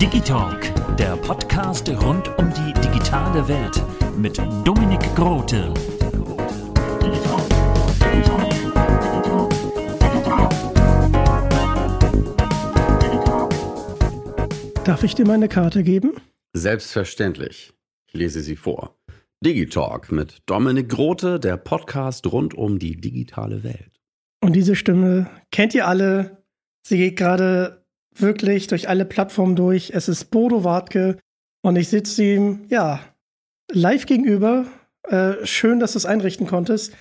Digitalk, der Podcast rund um die digitale Welt mit Dominik Grote. Darf ich dir meine Karte geben? Selbstverständlich. Ich lese sie vor. Digitalk mit Dominik Grote, der Podcast rund um die digitale Welt. Und diese Stimme kennt ihr alle. Sie geht gerade wirklich durch alle Plattformen durch. Es ist Bodo Wartke und ich sitze ihm, ja, live gegenüber. Äh, schön, dass du es einrichten konntest.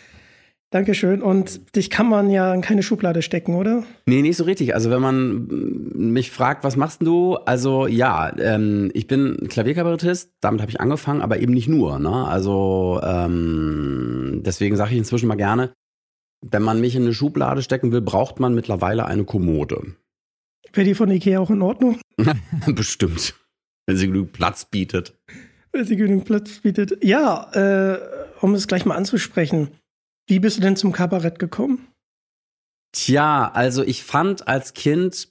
Dankeschön. Und dich kann man ja in keine Schublade stecken, oder? Nee, nicht so richtig. Also wenn man mich fragt, was machst du? Also ja, ähm, ich bin Klavierkabarettist, damit habe ich angefangen, aber eben nicht nur. Ne? Also ähm, deswegen sage ich inzwischen mal gerne, wenn man mich in eine Schublade stecken will, braucht man mittlerweile eine Kommode. Wäre die von Ikea auch in Ordnung? Bestimmt. Wenn sie genug Platz bietet. Wenn sie genug Platz bietet. Ja, äh, um es gleich mal anzusprechen. Wie bist du denn zum Kabarett gekommen? Tja, also ich fand als Kind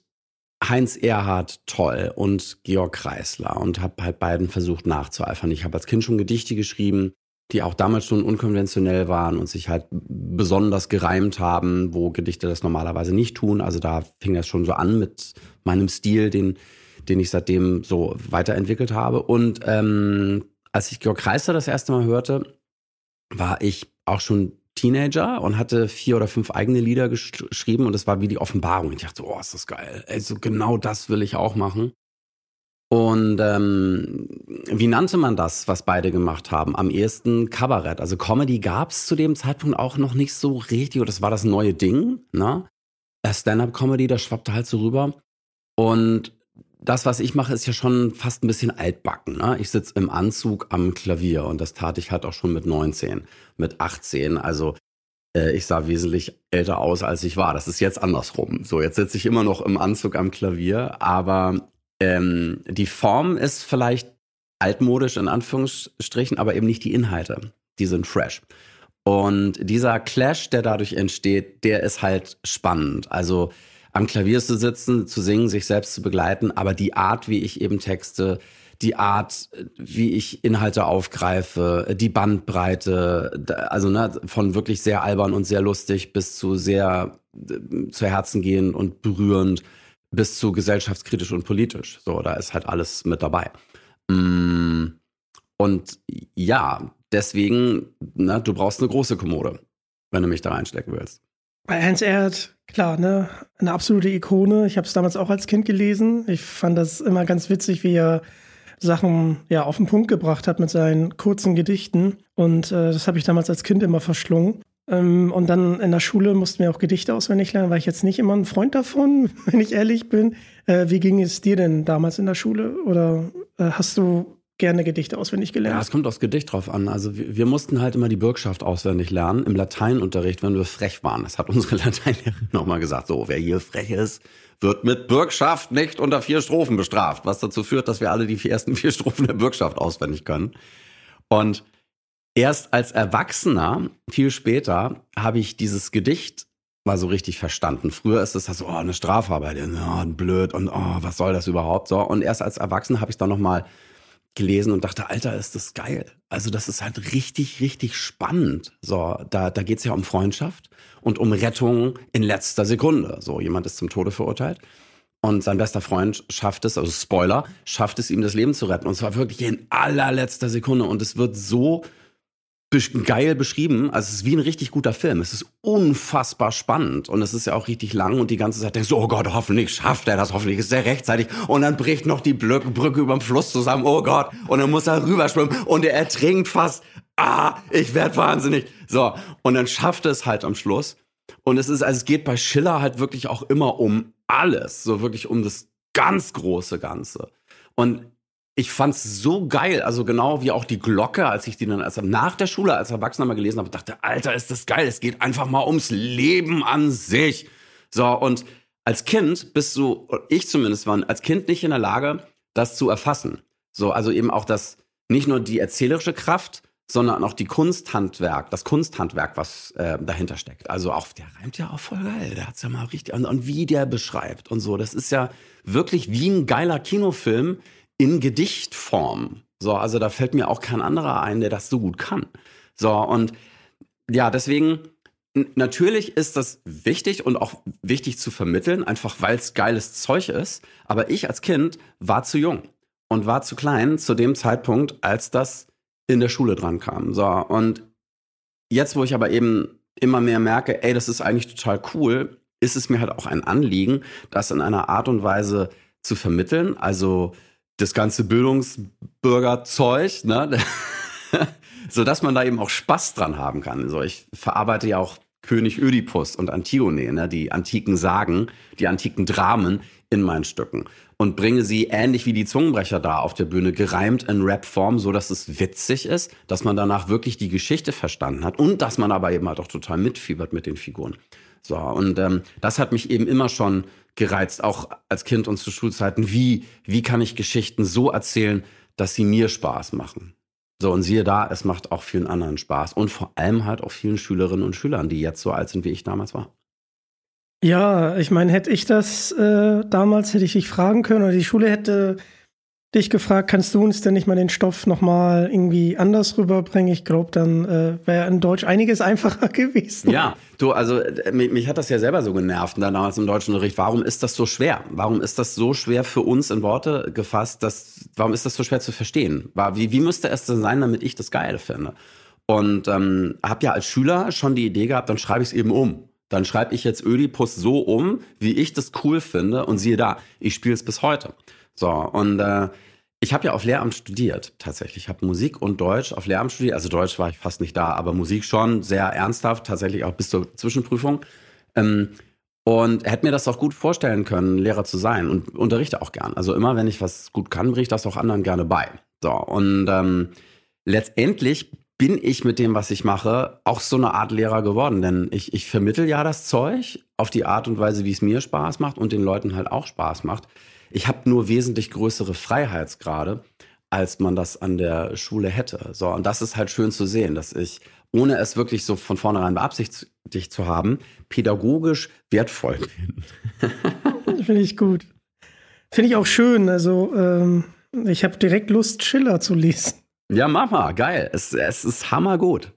Heinz Erhardt toll und Georg Kreisler und habe halt beiden versucht nachzueifern. Ich habe als Kind schon Gedichte geschrieben, die auch damals schon unkonventionell waren und sich halt besonders gereimt haben, wo Gedichte das normalerweise nicht tun. Also da fing das schon so an mit meinem Stil, den, den ich seitdem so weiterentwickelt habe. Und ähm, als ich Georg Kreisler das erste Mal hörte, war ich auch schon Teenager und hatte vier oder fünf eigene Lieder gesch geschrieben und es war wie die Offenbarung. Ich dachte, oh, ist das geil. Also genau das will ich auch machen. Und ähm, wie nannte man das, was beide gemacht haben? Am ehesten Kabarett. Also Comedy gab es zu dem Zeitpunkt auch noch nicht so richtig. Das war das neue Ding. Ne? Stand-up-Comedy, das schwappte halt so rüber. Und das, was ich mache, ist ja schon fast ein bisschen altbacken. Ne? Ich sitze im Anzug am Klavier und das tat ich halt auch schon mit 19, mit 18. Also äh, ich sah wesentlich älter aus, als ich war. Das ist jetzt andersrum. So, jetzt sitze ich immer noch im Anzug am Klavier, aber ähm, die Form ist vielleicht altmodisch in Anführungsstrichen, aber eben nicht die Inhalte. Die sind fresh. Und dieser Clash, der dadurch entsteht, der ist halt spannend. Also am Klavier zu sitzen, zu singen, sich selbst zu begleiten, aber die Art, wie ich eben Texte, die Art, wie ich Inhalte aufgreife, die Bandbreite, also ne, von wirklich sehr albern und sehr lustig bis zu sehr äh, zu Herzen gehen und berührend bis zu gesellschaftskritisch und politisch. So, da ist halt alles mit dabei. Mm, und ja, deswegen, ne, du brauchst eine große Kommode, wenn du mich da reinstecken willst. Bei Heinz Erd, klar, ne, eine absolute Ikone. Ich habe es damals auch als Kind gelesen. Ich fand das immer ganz witzig, wie er Sachen ja auf den Punkt gebracht hat mit seinen kurzen Gedichten. Und äh, das habe ich damals als Kind immer verschlungen. Ähm, und dann in der Schule mussten wir auch Gedichte auswendig lernen, war ich jetzt nicht immer ein Freund davon, wenn ich ehrlich bin. Äh, wie ging es dir denn damals in der Schule? Oder äh, hast du gerne Gedichte auswendig gelernt? Ja, es kommt aufs Gedicht drauf an. Also wir, wir, mussten halt immer die Bürgschaft auswendig lernen im Lateinunterricht, wenn wir frech waren. Das hat unsere Lateinlehrerin nochmal gesagt. So, wer hier frech ist, wird mit Bürgschaft nicht unter vier Strophen bestraft. Was dazu führt, dass wir alle die ersten vier Strophen der Bürgschaft auswendig können. Und Erst als Erwachsener, viel später, habe ich dieses Gedicht mal so richtig verstanden. Früher ist es so, oh, eine Strafarbeit, oh, blöd und oh, was soll das überhaupt so. Und erst als Erwachsener habe ich es dann nochmal gelesen und dachte, Alter, ist das geil. Also das ist halt richtig, richtig spannend. So, da, da geht's ja um Freundschaft und um Rettung in letzter Sekunde. So, jemand ist zum Tode verurteilt. Und sein bester Freund schafft es, also Spoiler, schafft es ihm das Leben zu retten. Und zwar wirklich in allerletzter Sekunde. Und es wird so geil beschrieben. Also es ist wie ein richtig guter Film. Es ist unfassbar spannend und es ist ja auch richtig lang und die ganze Zeit denkst du, oh Gott, hoffentlich schafft er das, hoffentlich ist er rechtzeitig und dann bricht noch die Brücke über den Fluss zusammen, oh Gott, und dann muss er rüberschwimmen und er ertrinkt fast. Ah, ich werd wahnsinnig. So, und dann schafft er es halt am Schluss. Und es ist, also es geht bei Schiller halt wirklich auch immer um alles, so wirklich um das ganz große Ganze. Und ich fand's so geil, also genau wie auch die Glocke, als ich die dann als, nach der Schule als Erwachsener mal gelesen habe, dachte, Alter, ist das geil, es geht einfach mal ums Leben an sich. So, und als Kind bist du, ich zumindest war als Kind nicht in der Lage, das zu erfassen. So, also eben auch das, nicht nur die erzählerische Kraft, sondern auch die Kunsthandwerk, das Kunsthandwerk, was äh, dahinter steckt. Also auch, der reimt ja auch voll geil, der hat's ja mal richtig, und, und wie der beschreibt und so. Das ist ja wirklich wie ein geiler Kinofilm, in Gedichtform. So, also da fällt mir auch kein anderer ein, der das so gut kann. So, und ja, deswegen, natürlich ist das wichtig und auch wichtig zu vermitteln, einfach weil es geiles Zeug ist. Aber ich als Kind war zu jung und war zu klein zu dem Zeitpunkt, als das in der Schule dran kam. So, und jetzt, wo ich aber eben immer mehr merke, ey, das ist eigentlich total cool, ist es mir halt auch ein Anliegen, das in einer Art und Weise zu vermitteln. Also das ganze Bildungsbürgerzeug, ne? so dass man da eben auch Spaß dran haben kann. So, ich verarbeite ja auch König Ödipus und Antigone, ne? die antiken Sagen, die antiken Dramen in meinen Stücken und bringe sie ähnlich wie die Zungenbrecher da auf der Bühne gereimt in Rap-Form, so dass es witzig ist, dass man danach wirklich die Geschichte verstanden hat und dass man aber eben halt auch total mitfiebert mit den Figuren. So und ähm, das hat mich eben immer schon gereizt, auch als Kind und zu Schulzeiten. Wie, wie kann ich Geschichten so erzählen, dass sie mir Spaß machen? So, und siehe da, es macht auch vielen anderen Spaß. Und vor allem halt auch vielen Schülerinnen und Schülern, die jetzt so alt sind, wie ich damals war. Ja, ich meine, hätte ich das äh, damals, hätte ich dich fragen können, oder die Schule hätte dich gefragt, kannst du uns denn nicht mal den Stoff nochmal irgendwie anders rüberbringen? Ich glaube, dann äh, wäre in Deutsch einiges einfacher gewesen. Ja, du, also äh, mich, mich, hat das ja selber so genervt, da damals im deutschen Unterricht. Warum ist das so schwer? Warum ist das so schwer für uns in Worte gefasst? Dass, warum ist das so schwer zu verstehen? Wie, wie müsste es denn sein, damit ich das geil finde? Und ähm, habe ja als Schüler schon die Idee gehabt, dann schreibe ich es eben um. Dann schreibe ich jetzt Ödipus so um, wie ich das cool finde. Und siehe da, ich spiele es bis heute. So, und äh, ich habe ja auf Lehramt studiert, tatsächlich. Ich habe Musik und Deutsch auf Lehramt studiert. Also Deutsch war ich fast nicht da, aber Musik schon, sehr ernsthaft, tatsächlich auch bis zur Zwischenprüfung. Ähm, und hätte mir das auch gut vorstellen können, Lehrer zu sein und unterrichte auch gern. Also immer, wenn ich was gut kann, bringe ich das auch anderen gerne bei. So, und ähm, letztendlich bin ich mit dem, was ich mache, auch so eine Art Lehrer geworden. Denn ich, ich vermittel ja das Zeug auf die Art und Weise, wie es mir Spaß macht und den Leuten halt auch Spaß macht. Ich habe nur wesentlich größere Freiheitsgrade, als man das an der Schule hätte. So, und das ist halt schön zu sehen, dass ich, ohne es wirklich so von vornherein beabsichtigt zu haben, pädagogisch wertvoll bin. Finde ich gut. Finde ich auch schön. Also, ähm, ich habe direkt Lust, Schiller zu lesen. Ja, mach mal, geil. Es, es ist hammergut.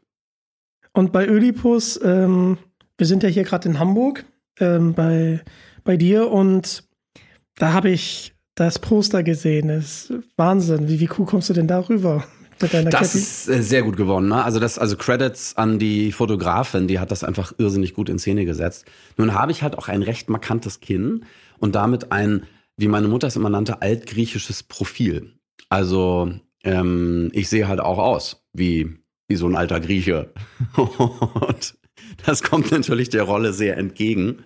Und bei Ödipus, ähm, wir sind ja hier gerade in Hamburg ähm, bei, bei dir und da habe ich das Poster gesehen. Das ist Wahnsinn. Wie, wie cool kommst du denn darüber? das Cappy? ist äh, sehr gut geworden. Ne? Also das, also Credits an die Fotografin, die hat das einfach irrsinnig gut in Szene gesetzt. Nun habe ich halt auch ein recht markantes Kinn und damit ein, wie meine Mutter es immer nannte, altgriechisches Profil. Also ähm, ich sehe halt auch aus wie, wie so ein alter Grieche. und das kommt natürlich der Rolle sehr entgegen.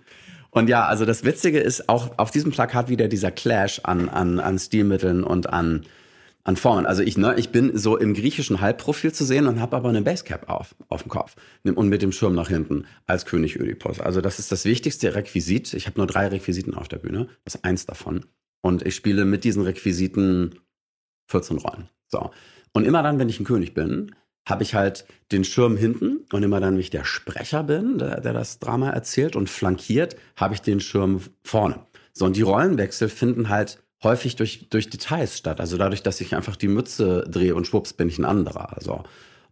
Und ja, also das Witzige ist auch auf diesem Plakat wieder dieser Clash an, an, an Stilmitteln und an, an Formen. Also ich, ne, ich bin so im griechischen Halbprofil zu sehen und habe aber eine Basecap auf, auf dem Kopf und mit dem Schirm nach hinten als König Ödipus. Also das ist das wichtigste Requisit. Ich habe nur drei Requisiten auf der Bühne, das ist eins davon. Und ich spiele mit diesen Requisiten 14 Rollen. So. Und immer dann, wenn ich ein König bin, habe ich halt den Schirm hinten und immer dann, wenn ich der Sprecher bin, der, der das Drama erzählt und flankiert, habe ich den Schirm vorne. So, und die Rollenwechsel finden halt häufig durch, durch Details statt. Also dadurch, dass ich einfach die Mütze drehe und schwupps bin ich ein anderer. So.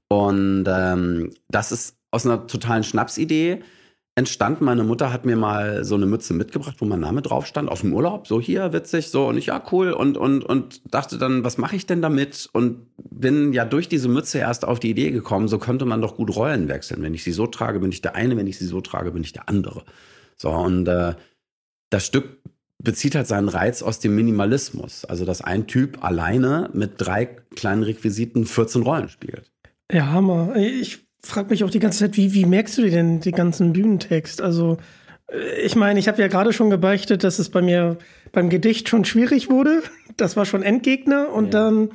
Und ähm, das ist aus einer totalen Schnapsidee entstanden. Meine Mutter hat mir mal so eine Mütze mitgebracht, wo mein Name drauf stand, aus dem Urlaub. So hier, witzig, so. Und ich, ja, cool. Und, und, und dachte dann, was mache ich denn damit? Und bin ja durch diese Mütze erst auf die Idee gekommen, so könnte man doch gut Rollen wechseln. Wenn ich sie so trage, bin ich der eine. Wenn ich sie so trage, bin ich der andere. So, und äh, das Stück bezieht halt seinen Reiz aus dem Minimalismus. Also, dass ein Typ alleine mit drei kleinen Requisiten 14 Rollen spielt. Ja, Hammer. Ich frage mich auch die ganze Zeit, wie, wie merkst du dir denn den ganzen Bühnentext? Also, äh, ich meine, ich habe ja gerade schon gebeichtet, dass es bei mir beim Gedicht schon schwierig wurde. Das war schon Endgegner. Und ja. dann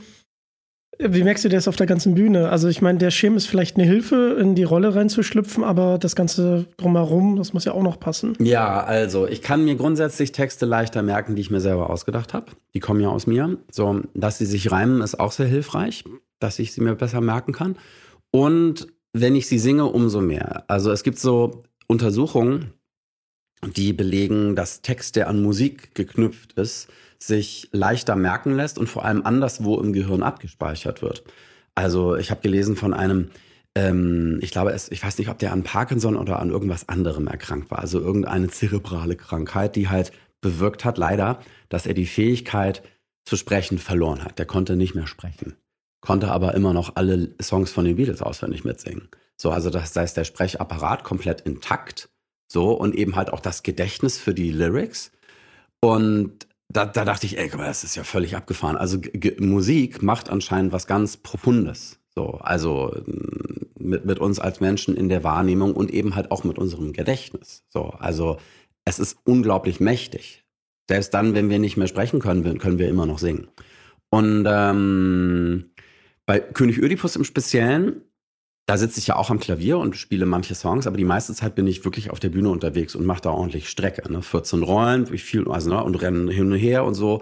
wie merkst du das auf der ganzen Bühne? Also ich meine, der Schirm ist vielleicht eine Hilfe, in die Rolle reinzuschlüpfen, aber das Ganze drumherum, das muss ja auch noch passen. Ja, also ich kann mir grundsätzlich Texte leichter merken, die ich mir selber ausgedacht habe. Die kommen ja aus mir. So, dass sie sich reimen, ist auch sehr hilfreich, dass ich sie mir besser merken kann. Und wenn ich sie singe, umso mehr. Also es gibt so Untersuchungen, die belegen, dass Text, der an Musik geknüpft ist, sich leichter merken lässt und vor allem anderswo im Gehirn abgespeichert wird. Also ich habe gelesen von einem, ähm, ich glaube, es, ich weiß nicht, ob der an Parkinson oder an irgendwas anderem erkrankt war. Also irgendeine zerebrale Krankheit, die halt bewirkt hat, leider, dass er die Fähigkeit zu sprechen verloren hat. Der konnte nicht mehr sprechen, konnte aber immer noch alle Songs von den Beatles auswendig mitsingen. So, also das heißt, der Sprechapparat komplett intakt. So, und eben halt auch das Gedächtnis für die Lyrics. Und da, da dachte ich, ey, das ist ja völlig abgefahren. Also Musik macht anscheinend was ganz Profundes. So, also mit, mit uns als Menschen in der Wahrnehmung und eben halt auch mit unserem Gedächtnis. So, also es ist unglaublich mächtig. Selbst dann, wenn wir nicht mehr sprechen können, können wir immer noch singen. Und ähm, bei König Ödipus im Speziellen da sitze ich ja auch am Klavier und spiele manche Songs, aber die meiste Zeit bin ich wirklich auf der Bühne unterwegs und mache da ordentlich Strecke. Ne? 14 Rollen, viel, also, ne? und rennen hin und her und so.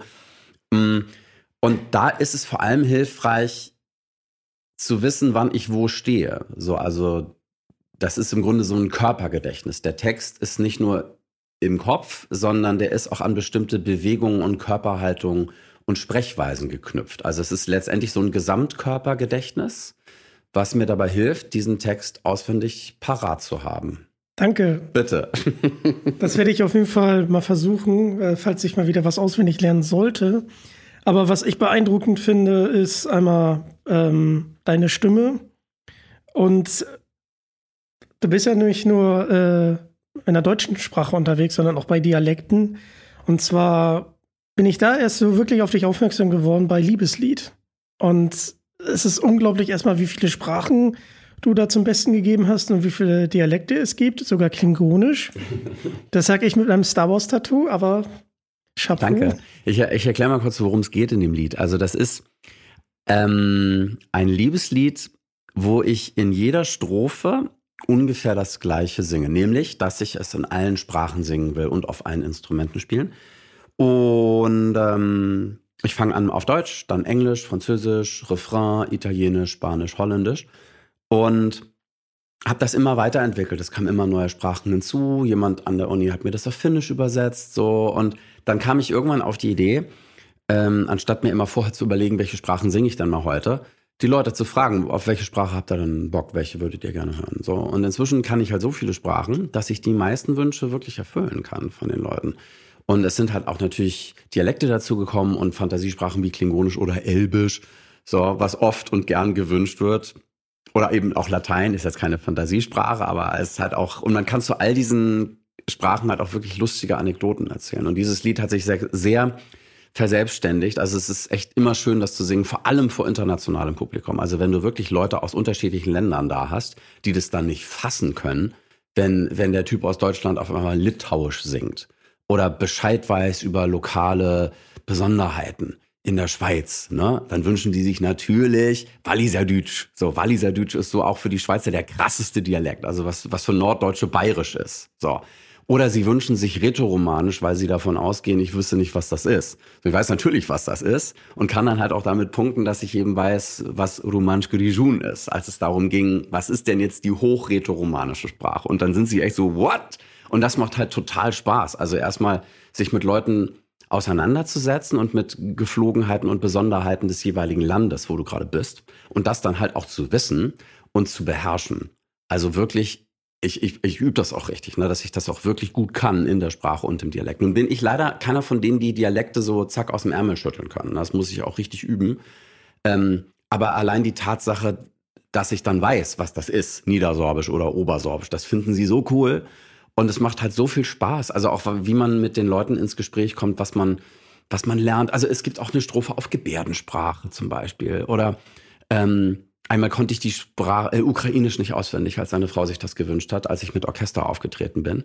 Mm. Und da ist es vor allem hilfreich zu wissen, wann ich wo stehe. So, also das ist im Grunde so ein Körpergedächtnis. Der Text ist nicht nur im Kopf, sondern der ist auch an bestimmte Bewegungen und Körperhaltungen und Sprechweisen geknüpft. Also es ist letztendlich so ein Gesamtkörpergedächtnis was mir dabei hilft, diesen Text auswendig parat zu haben. Danke. Bitte. das werde ich auf jeden Fall mal versuchen, äh, falls ich mal wieder was auswendig lernen sollte. Aber was ich beeindruckend finde, ist einmal ähm, deine Stimme. Und du bist ja nicht nur äh, in der deutschen Sprache unterwegs, sondern auch bei Dialekten. Und zwar bin ich da erst so wirklich auf dich aufmerksam geworden bei Liebeslied. Und es ist unglaublich erstmal, wie viele Sprachen du da zum Besten gegeben hast und wie viele Dialekte es gibt, sogar klingonisch. Das sage ich mit einem Star Wars Tattoo, aber Chapeau. Danke. Ich, ich erkläre mal kurz, worum es geht in dem Lied. Also das ist ähm, ein Liebeslied, wo ich in jeder Strophe ungefähr das Gleiche singe, nämlich, dass ich es in allen Sprachen singen will und auf allen Instrumenten spielen. Und ähm, ich fange an auf Deutsch, dann Englisch, Französisch, Refrain, Italienisch, Spanisch, Holländisch und habe das immer weiterentwickelt. Es kamen immer neue Sprachen hinzu. Jemand an der Uni hat mir das auf Finnisch übersetzt, so und dann kam ich irgendwann auf die Idee, ähm, anstatt mir immer vorher zu überlegen, welche Sprachen singe ich dann mal heute, die Leute zu fragen, auf welche Sprache habt ihr denn Bock, welche würdet ihr gerne hören? So und inzwischen kann ich halt so viele Sprachen, dass ich die meisten Wünsche wirklich erfüllen kann von den Leuten. Und es sind halt auch natürlich Dialekte dazugekommen und Fantasiesprachen wie Klingonisch oder Elbisch, so, was oft und gern gewünscht wird. Oder eben auch Latein ist jetzt keine Fantasiesprache, aber es ist halt auch, und man kann zu all diesen Sprachen halt auch wirklich lustige Anekdoten erzählen. Und dieses Lied hat sich sehr, sehr verselbstständigt. Also es ist echt immer schön, das zu singen, vor allem vor internationalem Publikum. Also wenn du wirklich Leute aus unterschiedlichen Ländern da hast, die das dann nicht fassen können, wenn, wenn der Typ aus Deutschland auf einmal Litauisch singt oder Bescheid weiß über lokale Besonderheiten in der Schweiz, ne, dann wünschen die sich natürlich Walliserdeutsch. So, Walliserdeutsch ist so auch für die Schweizer der krasseste Dialekt, also was, was für Norddeutsche bayerisch ist. So. Oder sie wünschen sich rätoromanisch, weil sie davon ausgehen, ich wüsste nicht, was das ist. Ich weiß natürlich, was das ist und kann dann halt auch damit punkten, dass ich eben weiß, was Romansch Grijun ist, als es darum ging, was ist denn jetzt die hochrätoromanische Sprache? Und dann sind sie echt so, what? Und das macht halt total Spaß. Also erstmal sich mit Leuten auseinanderzusetzen und mit Geflogenheiten und Besonderheiten des jeweiligen Landes, wo du gerade bist. Und das dann halt auch zu wissen und zu beherrschen. Also wirklich, ich, ich, ich übe das auch richtig, ne, dass ich das auch wirklich gut kann in der Sprache und im Dialekt. Nun bin ich leider keiner von denen, die Dialekte so zack aus dem Ärmel schütteln können. Das muss ich auch richtig üben. Ähm, aber allein die Tatsache, dass ich dann weiß, was das ist, Niedersorbisch oder Obersorbisch, das finden sie so cool. Und es macht halt so viel Spaß. Also auch wie man mit den Leuten ins Gespräch kommt, was man, was man lernt. Also es gibt auch eine Strophe auf Gebärdensprache zum Beispiel. Oder ähm, einmal konnte ich die Sprache äh, Ukrainisch nicht auswendig, als seine Frau sich das gewünscht hat, als ich mit Orchester aufgetreten bin.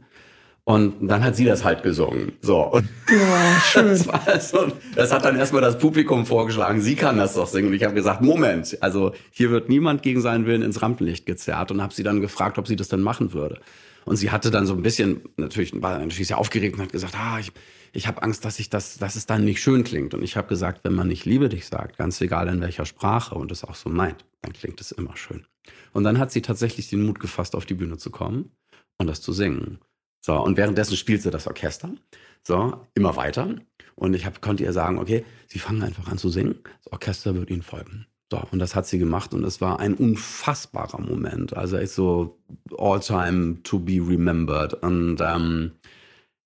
Und dann hat sie das halt gesungen. So. Und Ja, schön. das, war so, das hat dann erstmal das Publikum vorgeschlagen, sie kann das doch singen. Und ich habe gesagt, Moment, also hier wird niemand gegen seinen Willen ins Rampenlicht gezerrt und habe sie dann gefragt, ob sie das denn machen würde. Und sie hatte dann so ein bisschen, natürlich war natürlich sehr aufgeregt und hat gesagt, ah, ich, ich habe Angst, dass ich das, dass es dann nicht schön klingt. Und ich habe gesagt, wenn man nicht liebe dich sagt, ganz egal in welcher Sprache und es auch so meint, dann klingt es immer schön. Und dann hat sie tatsächlich den Mut gefasst, auf die Bühne zu kommen und das zu singen. So, und währenddessen spielt sie das Orchester. So, immer weiter. Und ich hab, konnte ihr sagen, okay, sie fangen einfach an zu singen. Das Orchester wird ihnen folgen. So, und das hat sie gemacht und es war ein unfassbarer Moment. Also echt so all time to be remembered. Und ähm,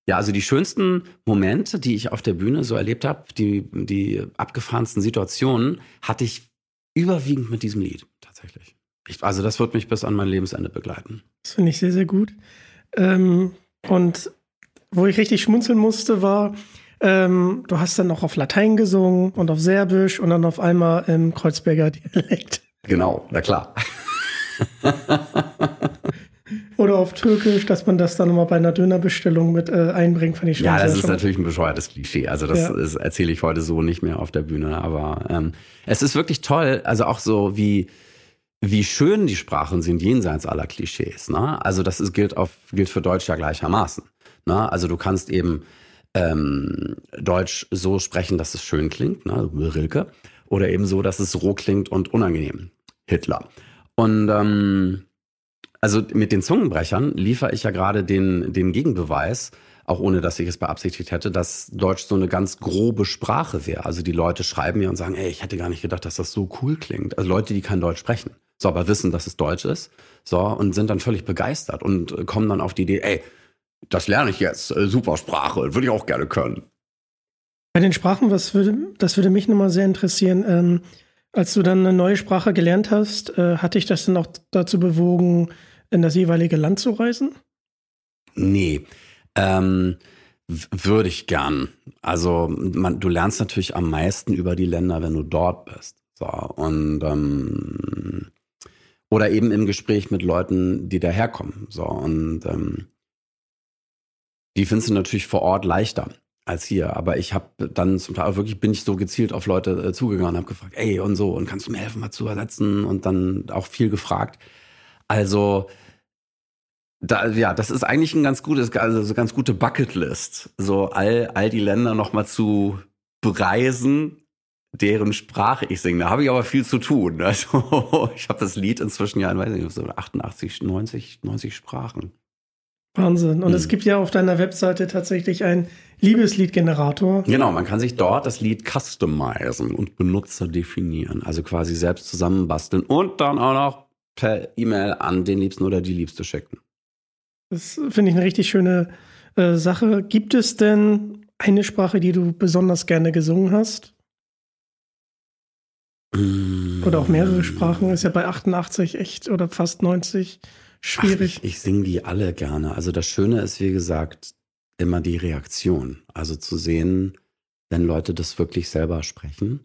ja, also die schönsten Momente, die ich auf der Bühne so erlebt habe, die, die abgefahrensten Situationen, hatte ich überwiegend mit diesem Lied tatsächlich. Ich, also das wird mich bis an mein Lebensende begleiten. Das finde ich sehr, sehr gut. Ähm, und wo ich richtig schmunzeln musste, war, ähm, du hast dann noch auf Latein gesungen und auf Serbisch und dann auf einmal im Kreuzberger Dialekt. Genau, na klar. Oder auf Türkisch, dass man das dann nochmal bei einer Dönerbestellung mit äh, einbringt, fand ich schon Ja, das ist natürlich ein bescheuertes Klischee. Also das Ja. erzähle ich heute so nicht mehr auf der Bühne. Aber ähm, es ist wirklich toll. Also auch so wie wie schön die Sprachen sind jenseits aller Klischees. Ne? Also das ist, gilt, auf, gilt für Deutsch ja gleichermaßen. Ne? Also du kannst eben ähm, Deutsch so sprechen, dass es schön klingt, ne? Rilke, oder eben so, dass es roh klingt und unangenehm. Hitler. Und ähm, also mit den Zungenbrechern liefere ich ja gerade den, den Gegenbeweis, auch ohne dass ich es beabsichtigt hätte, dass Deutsch so eine ganz grobe Sprache wäre. Also die Leute schreiben mir und sagen, ey, ich hätte gar nicht gedacht, dass das so cool klingt. Also Leute, die kein Deutsch sprechen. So, aber wissen, dass es Deutsch ist. So, und sind dann völlig begeistert und kommen dann auf die Idee, ey, das lerne ich jetzt. Äh, super Sprache, würde ich auch gerne können. Bei den Sprachen, was würde, das würde mich nochmal sehr interessieren. Ähm, als du dann eine neue Sprache gelernt hast, äh, hat dich das dann auch dazu bewogen, in das jeweilige Land zu reisen? Nee, ähm, würde ich gern. Also man, du lernst natürlich am meisten über die Länder, wenn du dort bist. So, und ähm, oder eben im Gespräch mit Leuten, die daherkommen. So, und ähm, die findest du natürlich vor Ort leichter als hier. Aber ich habe dann zum Teil wirklich bin ich so gezielt auf Leute äh, zugegangen und habe gefragt, ey und so, und kannst du mir helfen, mal zu übersetzen? Und dann auch viel gefragt. Also da, ja, das ist eigentlich ein ganz gutes, also so ganz gute Bucketlist, so all, all die Länder noch mal zu bereisen, deren Sprache ich singe. Da habe ich aber viel zu tun. Also ich habe das Lied inzwischen ja in, weiß nicht, so 88, 90, 90 Sprachen. Wahnsinn. Und Hm. es gibt ja auf deiner Webseite tatsächlich einen Liebesliedgenerator. Genau, man kann sich dort das Lied customizen und Benutzer definieren, also quasi selbst zusammenbasteln und dann auch noch per E-Mail an den Liebsten oder die Liebste schicken. Das finde ich eine richtig schöne äh, Sache. Gibt es denn eine Sprache, die du besonders gerne gesungen hast? Oder auch mehrere Sprachen? Ist ja bei 88 echt oder fast 90 schwierig. Ach, ich ich singe die alle gerne. Also das Schöne ist, wie gesagt, immer die Reaktion. Also zu sehen, wenn Leute das wirklich selber sprechen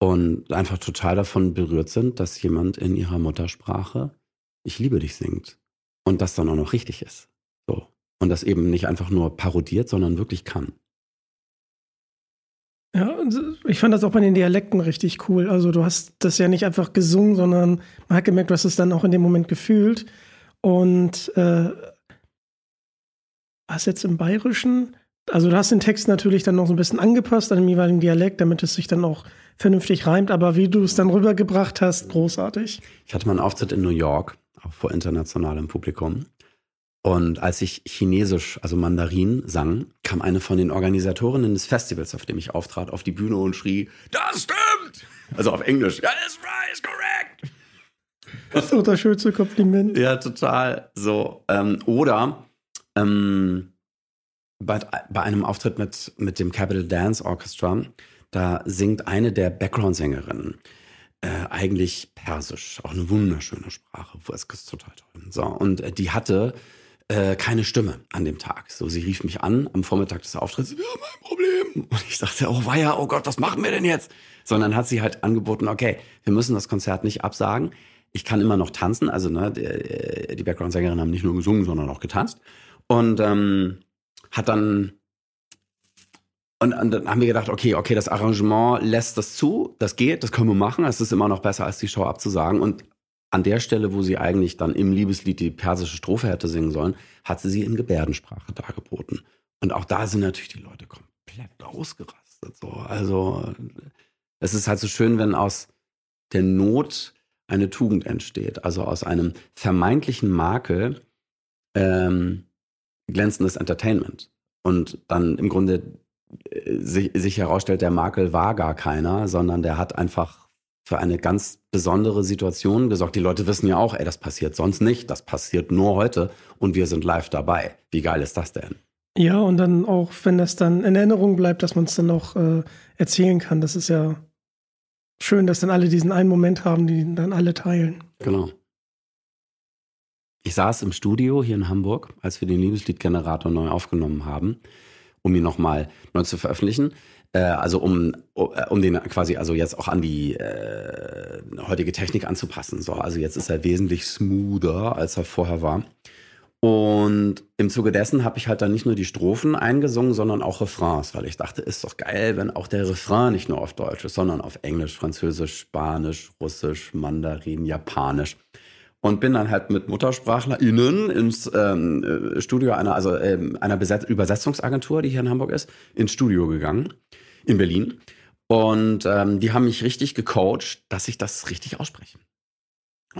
und einfach total davon berührt sind, dass jemand in ihrer Muttersprache Ich liebe dich singt und das dann auch noch richtig ist. So. Und das eben nicht einfach nur parodiert, sondern wirklich kann. Ja, ich fand das auch bei den Dialekten richtig cool. Also du hast das ja nicht einfach gesungen, sondern man hat gemerkt, du hast es dann auch in dem Moment gefühlt. Und äh, was jetzt im Bayerischen? Also du hast den Text natürlich dann noch so ein bisschen angepasst an den jeweiligen Dialekt, damit es sich dann auch vernünftig reimt. Aber wie du es dann rübergebracht hast, großartig. Ich hatte mal einen Auftritt in New York, auch vor internationalem Publikum. Und als ich Chinesisch, also Mandarin, sang, kam eine von den Organisatorinnen des Festivals, auf dem ich auftrat, auf die Bühne und schrie, das stimmt! Also auf Englisch, ja, that's right, is correct! Das ist doch das schönste Kompliment. Ja, total. So. Ähm, oder ähm, bei, bei einem Auftritt mit, mit dem Capital Dance Orchestra, da singt eine der Background-Sängerinnen äh, eigentlich Persisch, auch eine wunderschöne Sprache. Das ist total toll. So, und äh, die hatte äh, keine Stimme an dem Tag. So, sie rief mich an am Vormittag des Auftritts, wir haben ein Problem. Und ich sagte, oh weia, oh Gott, was machen wir denn jetzt? Sondern hat sie halt angeboten, okay, wir müssen das Konzert nicht absagen. Ich kann immer noch tanzen. Also ne, die, die Background-Sängerinnen haben nicht nur gesungen, sondern auch getanzt. Und ähm, hat dann und, und, dann haben wir gedacht, okay, okay, das Arrangement lässt das zu, das geht, das können wir machen. Es ist immer noch besser, als die Show abzusagen. Und an der Stelle, wo sie eigentlich dann im Liebeslied die persische Strophe hätte singen sollen, hat sie sie in Gebärdensprache dargeboten. Und auch da sind natürlich die Leute komplett ausgerastet. So. Also es ist halt so schön, wenn aus der Not eine Tugend entsteht. Also aus einem vermeintlichen Makel ähm, glänzendes Entertainment. Und dann im Grunde äh, sich, sich herausstellt, der Makel war gar keiner, sondern der hat einfach für eine ganz besondere Situation gesorgt. Die Leute wissen ja auch, ey, das passiert sonst nicht, das passiert nur heute und wir sind live dabei. Wie geil ist das denn? Ja, und dann auch, wenn das dann in Erinnerung bleibt, dass man es dann auch äh, erzählen kann. Das ist ja schön, dass dann alle diesen einen Moment haben, die dann alle teilen. Genau. Ich saß im Studio hier in Hamburg, als wir den Liebesliedgenerator neu aufgenommen haben, um ihn nochmal neu zu veröffentlichen. Äh, also um, um den quasi also jetzt auch an die äh, heutige Technik anzupassen. So, also jetzt ist er wesentlich smoother, als er vorher war. Und im Zuge dessen habe ich halt dann nicht nur die Strophen eingesungen, sondern auch Refrains, weil ich dachte, ist doch geil, wenn auch der Refrain nicht nur auf Deutsch ist, sondern auf Englisch, Französisch, Spanisch, Russisch, Mandarin, Japanisch und bin dann halt mit MuttersprachlerInnen ins ähm, Studio einer, also ähm, einer Beset Übersetzungsagentur, die hier in Hamburg ist, ins Studio gegangen, in Berlin. Und ähm, die haben mich richtig gecoacht, dass ich das richtig ausspreche.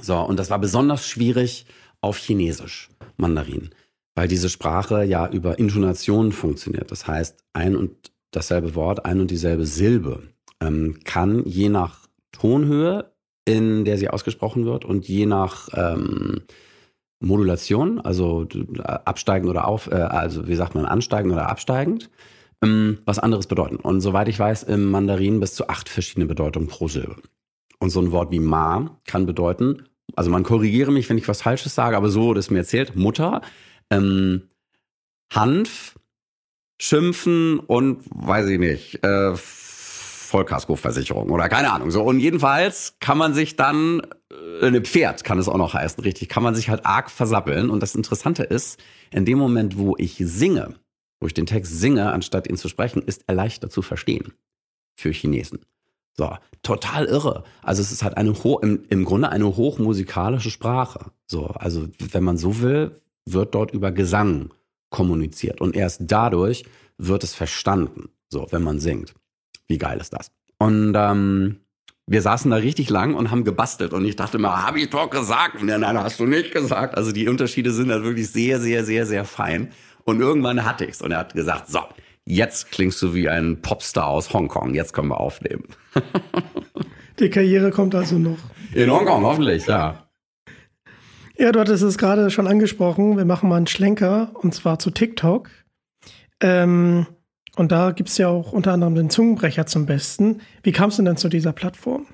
So, und das war besonders schwierig auf Chinesisch, Mandarin, weil diese Sprache ja über Intonation funktioniert. Das heißt, ein und dasselbe Wort, ein und dieselbe Silbe ähm, kann je nach Tonhöhe in der sie ausgesprochen wird und je nach ähm, Modulation, also absteigend oder auf, äh, also wie sagt man, ansteigend oder absteigend, ähm, was anderes bedeuten. Und soweit ich weiß, im Mandarin bis zu acht verschiedene Bedeutungen pro Silbe. Und so ein Wort wie Ma kann bedeuten, also man korrigiere mich, wenn ich was Falsches sage, aber so wurde es mir erzählt, Mutter, ähm, Hanf, Schimpfen und weiß ich nicht, äh, Vollkaskoversicherung oder keine Ahnung. So und jedenfalls kann man sich dann äh, eine Pferd kann es auch noch heißen, richtig, kann man sich halt arg versappeln und das Interessante ist, in dem Moment, wo ich singe, wo ich den Text singe, anstatt ihn zu sprechen, ist er leichter zu verstehen für Chinesen. So, total irre. Also es ist halt eine im, im Grunde eine hochmusikalische Sprache. So, also wenn man so will, wird dort über Gesang kommuniziert und erst dadurch wird es verstanden. So, wenn man singt. Wie geil ist das? Und ähm, wir saßen da richtig lang und haben gebastelt und ich dachte immer, habe ich doch gesagt? Nein, nein, hast du nicht gesagt. Also die Unterschiede sind da wirklich sehr, sehr, sehr, sehr fein. Und irgendwann hatte ich's und er hat gesagt, so, jetzt klingst du wie ein Popstar aus Hongkong, jetzt können wir aufnehmen. Die Karriere kommt also noch. In Hongkong, hoffentlich, ja. Ja, du hattest es gerade schon angesprochen. Wir machen mal einen Schlenker und zwar zu TikTok. Ähm, und da gibt es ja auch unter anderem den Zungenbrecher zum Besten. Wie kamst du denn zu dieser Plattform?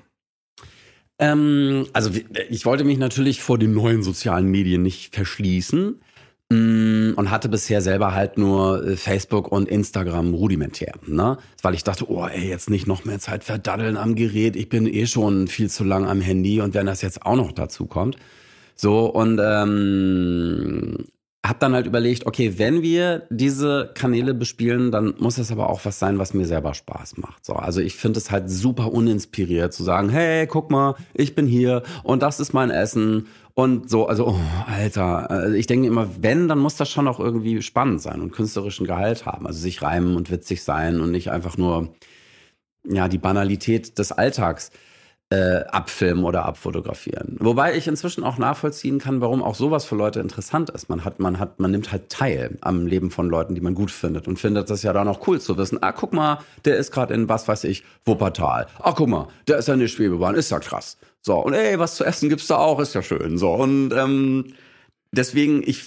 Ähm, also ich wollte mich natürlich vor den neuen sozialen Medien nicht verschließen und hatte bisher selber halt nur äh, Facebook und Instagram rudimentär, ne? Weil ich dachte, oh, ey, jetzt nicht noch mehr Zeit verdaddeln am Gerät. Ich bin eh schon viel zu lang am Handy und wenn das jetzt auch noch dazu kommt, so und ähm, hab dann halt überlegt, okay, wenn wir diese Kanäle bespielen, dann muss es aber auch was sein, was mir selber Spaß macht. So, also ich finde es halt super uninspiriert zu sagen, hey, guck mal, ich bin hier und das ist mein Essen und so, also, oh, Alter, also ich denke immer, wenn, dann muss das schon auch irgendwie spannend sein und künstlerischen Gehalt haben. Also sich reimen und witzig sein und nicht einfach nur, ja, die Banalität des Alltags äh, abfilmen oder abfotografieren. Wobei ich inzwischen auch nachvollziehen kann, warum auch sowas für Leute interessant ist. Man hat, man hat, man nimmt halt teil am Leben von Leuten, die man gut findet und findet das ja dann auch cool zu wissen. Ah, guck mal, der ist gerade in was weiß ich Wuppertal. Ah, guck mal, der ist ja in der Schwebebahn, ist ja krass. So und ey, was zu essen gibt's da auch, ist ja schön. So und ähm, deswegen ich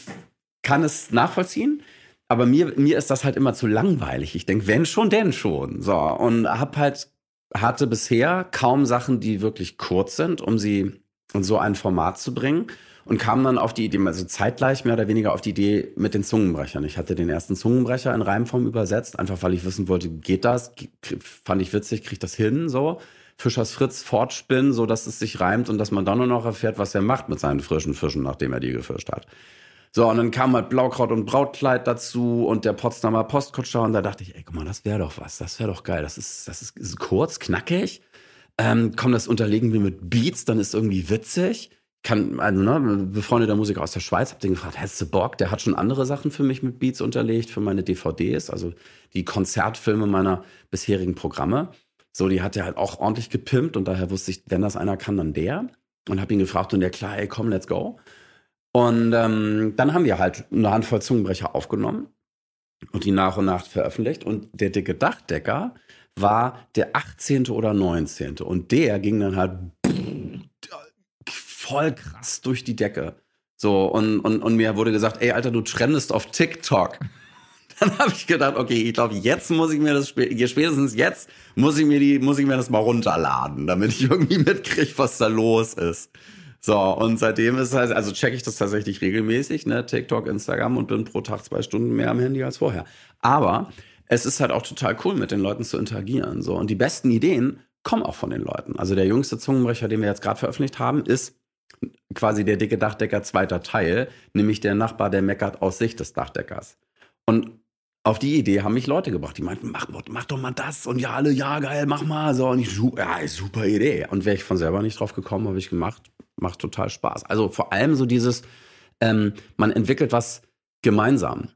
kann es nachvollziehen. Aber mir, mir ist das halt immer zu langweilig. Ich denke, wenn schon, denn schon. So. Und hab halt hatte bisher kaum Sachen, die wirklich kurz sind, um sie in so ein Format zu bringen und kam dann auf die Idee, also zeitgleich mehr oder weniger auf die Idee mit den Zungenbrechern. Ich hatte den ersten Zungenbrecher in Reimform übersetzt, einfach weil ich wissen wollte, geht das? Fand ich witzig, krieg das hin, so. Fischers Fritz fortspinnen, so dass es sich reimt und dass man dann nur noch erfährt, was er macht mit seinen frischen Fischen, nachdem er die gefischt hat. So, und dann kam halt Blaukraut und Brautkleid dazu und der Potsdamer Postkutscher und da dachte ich, ey, guck mal, das wäre doch was, das wäre doch geil. Das ist, das ist, ist kurz, knackig. Ähm, komm, das unterlegen wir mit Beats, dann ist irgendwie witzig. Kann, also, ne, befreundeter Musiker aus der Schweiz, hab den gefragt, hättest du Bock? Der hat schon andere Sachen für mich mit Beats unterlegt, für meine DVDs, also die Konzertfilme meiner bisherigen Programme. So, die hat er halt auch ordentlich gepimpt und daher wusste ich, wenn das einer kann, dann der. Und hab ihn gefragt und der, klar, ey, komm, let's go. Und ähm, dann haben wir halt eine Handvoll Zungenbrecher aufgenommen und die nach und nach veröffentlicht. Und der dicke Dachdecker war der 18. oder 19. Und der ging dann halt voll krass durch die Decke. So, und, und, und mir wurde gesagt, ey, Alter, du trendest auf TikTok. Dann habe ich gedacht, okay, ich glaube, jetzt muss ich mir das spätestens jetzt muss ich mir die muss ich mir das mal runterladen, damit ich irgendwie mitkriege, was da los ist. So, und seitdem ist halt, also checke ich das tatsächlich regelmäßig, ne, TikTok, Instagram und bin pro Tag zwei Stunden mehr am Handy als vorher. Aber es ist halt auch total cool, mit den Leuten zu interagieren. So, und die besten Ideen kommen auch von den Leuten. Also der jüngste Zungenbrecher, den wir jetzt gerade veröffentlicht haben, ist quasi der dicke Dachdecker zweiter Teil, nämlich der Nachbar, der meckert aus Sicht des Dachdeckers. Und auf die Idee haben mich Leute gebracht, die meinten, mach, mach doch mal das und ja, alle, ja, geil, mach mal. So, und ich, ja, super Idee. Und wäre ich von selber nicht drauf gekommen, habe ich gemacht macht total Spaß. Also vor allem so dieses, ähm, man entwickelt was gemeinsam.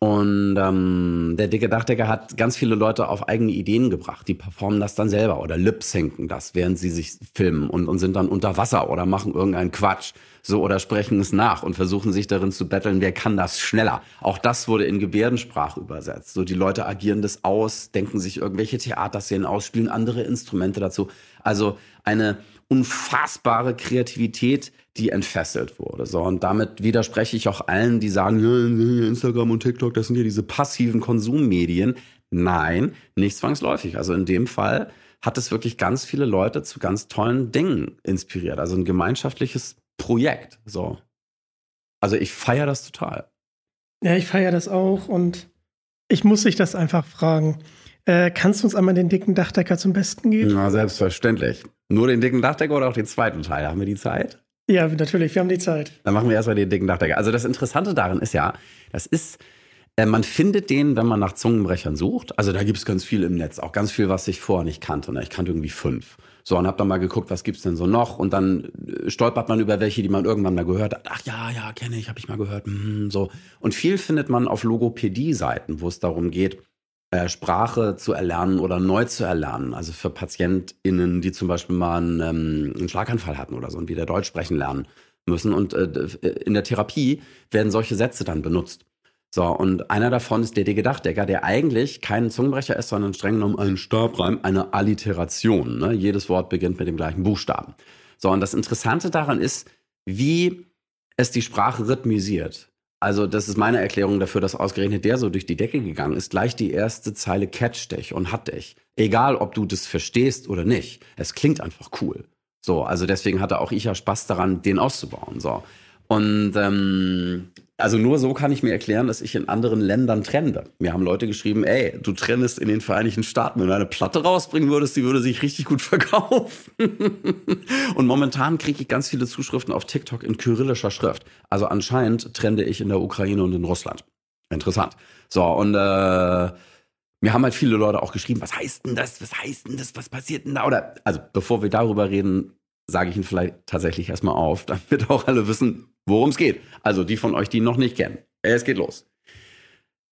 Und ähm, der dicke Dachdecker hat ganz viele Leute auf eigene Ideen gebracht. Die performen das dann selber oder lip-sinken das, während sie sich filmen und, und sind dann unter Wasser oder machen irgendeinen Quatsch. So oder sprechen es nach und versuchen sich darin zu betteln, wer kann das schneller. Auch das wurde in Gebärdensprache übersetzt. So die Leute agieren das aus, denken sich irgendwelche Theaterszenen aus, spielen andere Instrumente dazu. Also eine unfassbare Kreativität, die entfesselt wurde. So, und damit widerspreche ich auch allen, die sagen, Instagram und TikTok, das sind ja diese passiven Konsummedien. Nein, nicht zwangsläufig. Also in dem Fall hat es wirklich ganz viele Leute zu ganz tollen Dingen inspiriert. Also ein gemeinschaftliches Projekt. So. Also ich feiere das total. Ja, ich feiere das auch und ich muss dich das einfach fragen. Äh, kannst du uns einmal den dicken Dachdecker zum Besten geben? Na, selbstverständlich. Nur den dicken Dachdecker oder auch den zweiten Teil? Haben wir die Zeit? Ja, natürlich, wir haben die Zeit. Dann machen wir erstmal den dicken Dachdecker. Also das Interessante darin ist ja, das ist, äh, man findet den, wenn man nach Zungenbrechern sucht. Also da gibt es ganz viel im Netz, auch ganz viel, was ich vorher nicht kannte. Ne? Ich kannte irgendwie fünf. So, und hab dann mal geguckt, was gibt's denn so noch? Und dann äh, stolpert man über welche, die man irgendwann mal gehört hat. Ach ja, ja, kenne ich, habe ich mal gehört. Hm, so. Und viel findet man auf Logopädie-Seiten, wo es darum geht, Sprache zu erlernen oder neu zu erlernen. Also für PatientInnen, die zum Beispiel mal einen, ähm, einen Schlaganfall hatten oder so und wieder Deutsch sprechen lernen müssen. Und äh, in der Therapie werden solche Sätze dann benutzt. So, und einer davon ist der dicke Dachdecker, der eigentlich kein Zungenbrecher ist, sondern streng genommen ein Stabreim, eine Alliteration. Ne? Jedes Wort beginnt mit dem gleichen Buchstaben. So, und das Interessante daran ist, wie es die Sprache rhythmisiert. Also, das ist meine Erklärung dafür, dass ausgerechnet der so durch die Decke gegangen ist. Gleich die erste Zeile catcht dich und hat dich. Egal, ob du das verstehst oder nicht. Es klingt einfach cool. So, also deswegen hatte auch ich ja Spaß daran, den auszubauen. So. Und ähm, also nur so kann ich mir erklären, dass ich in anderen Ländern trende. Mir haben Leute geschrieben, ey, du trendest in den Vereinigten Staaten. Wenn du eine Platte rausbringen würdest, die würde sich richtig gut verkaufen. und momentan kriege ich ganz viele Zuschriften auf TikTok in kyrillischer Schrift. Also anscheinend trende ich in der Ukraine und in Russland. Interessant. So, und äh, mir haben halt viele Leute auch geschrieben, was heißt denn das? Was heißt denn das? Was passiert denn da? Oder, also bevor wir darüber reden, sage ich ihn vielleicht tatsächlich erstmal auf, damit auch alle wissen, worum es geht. Also die von euch, die noch nicht kennen. Es geht los.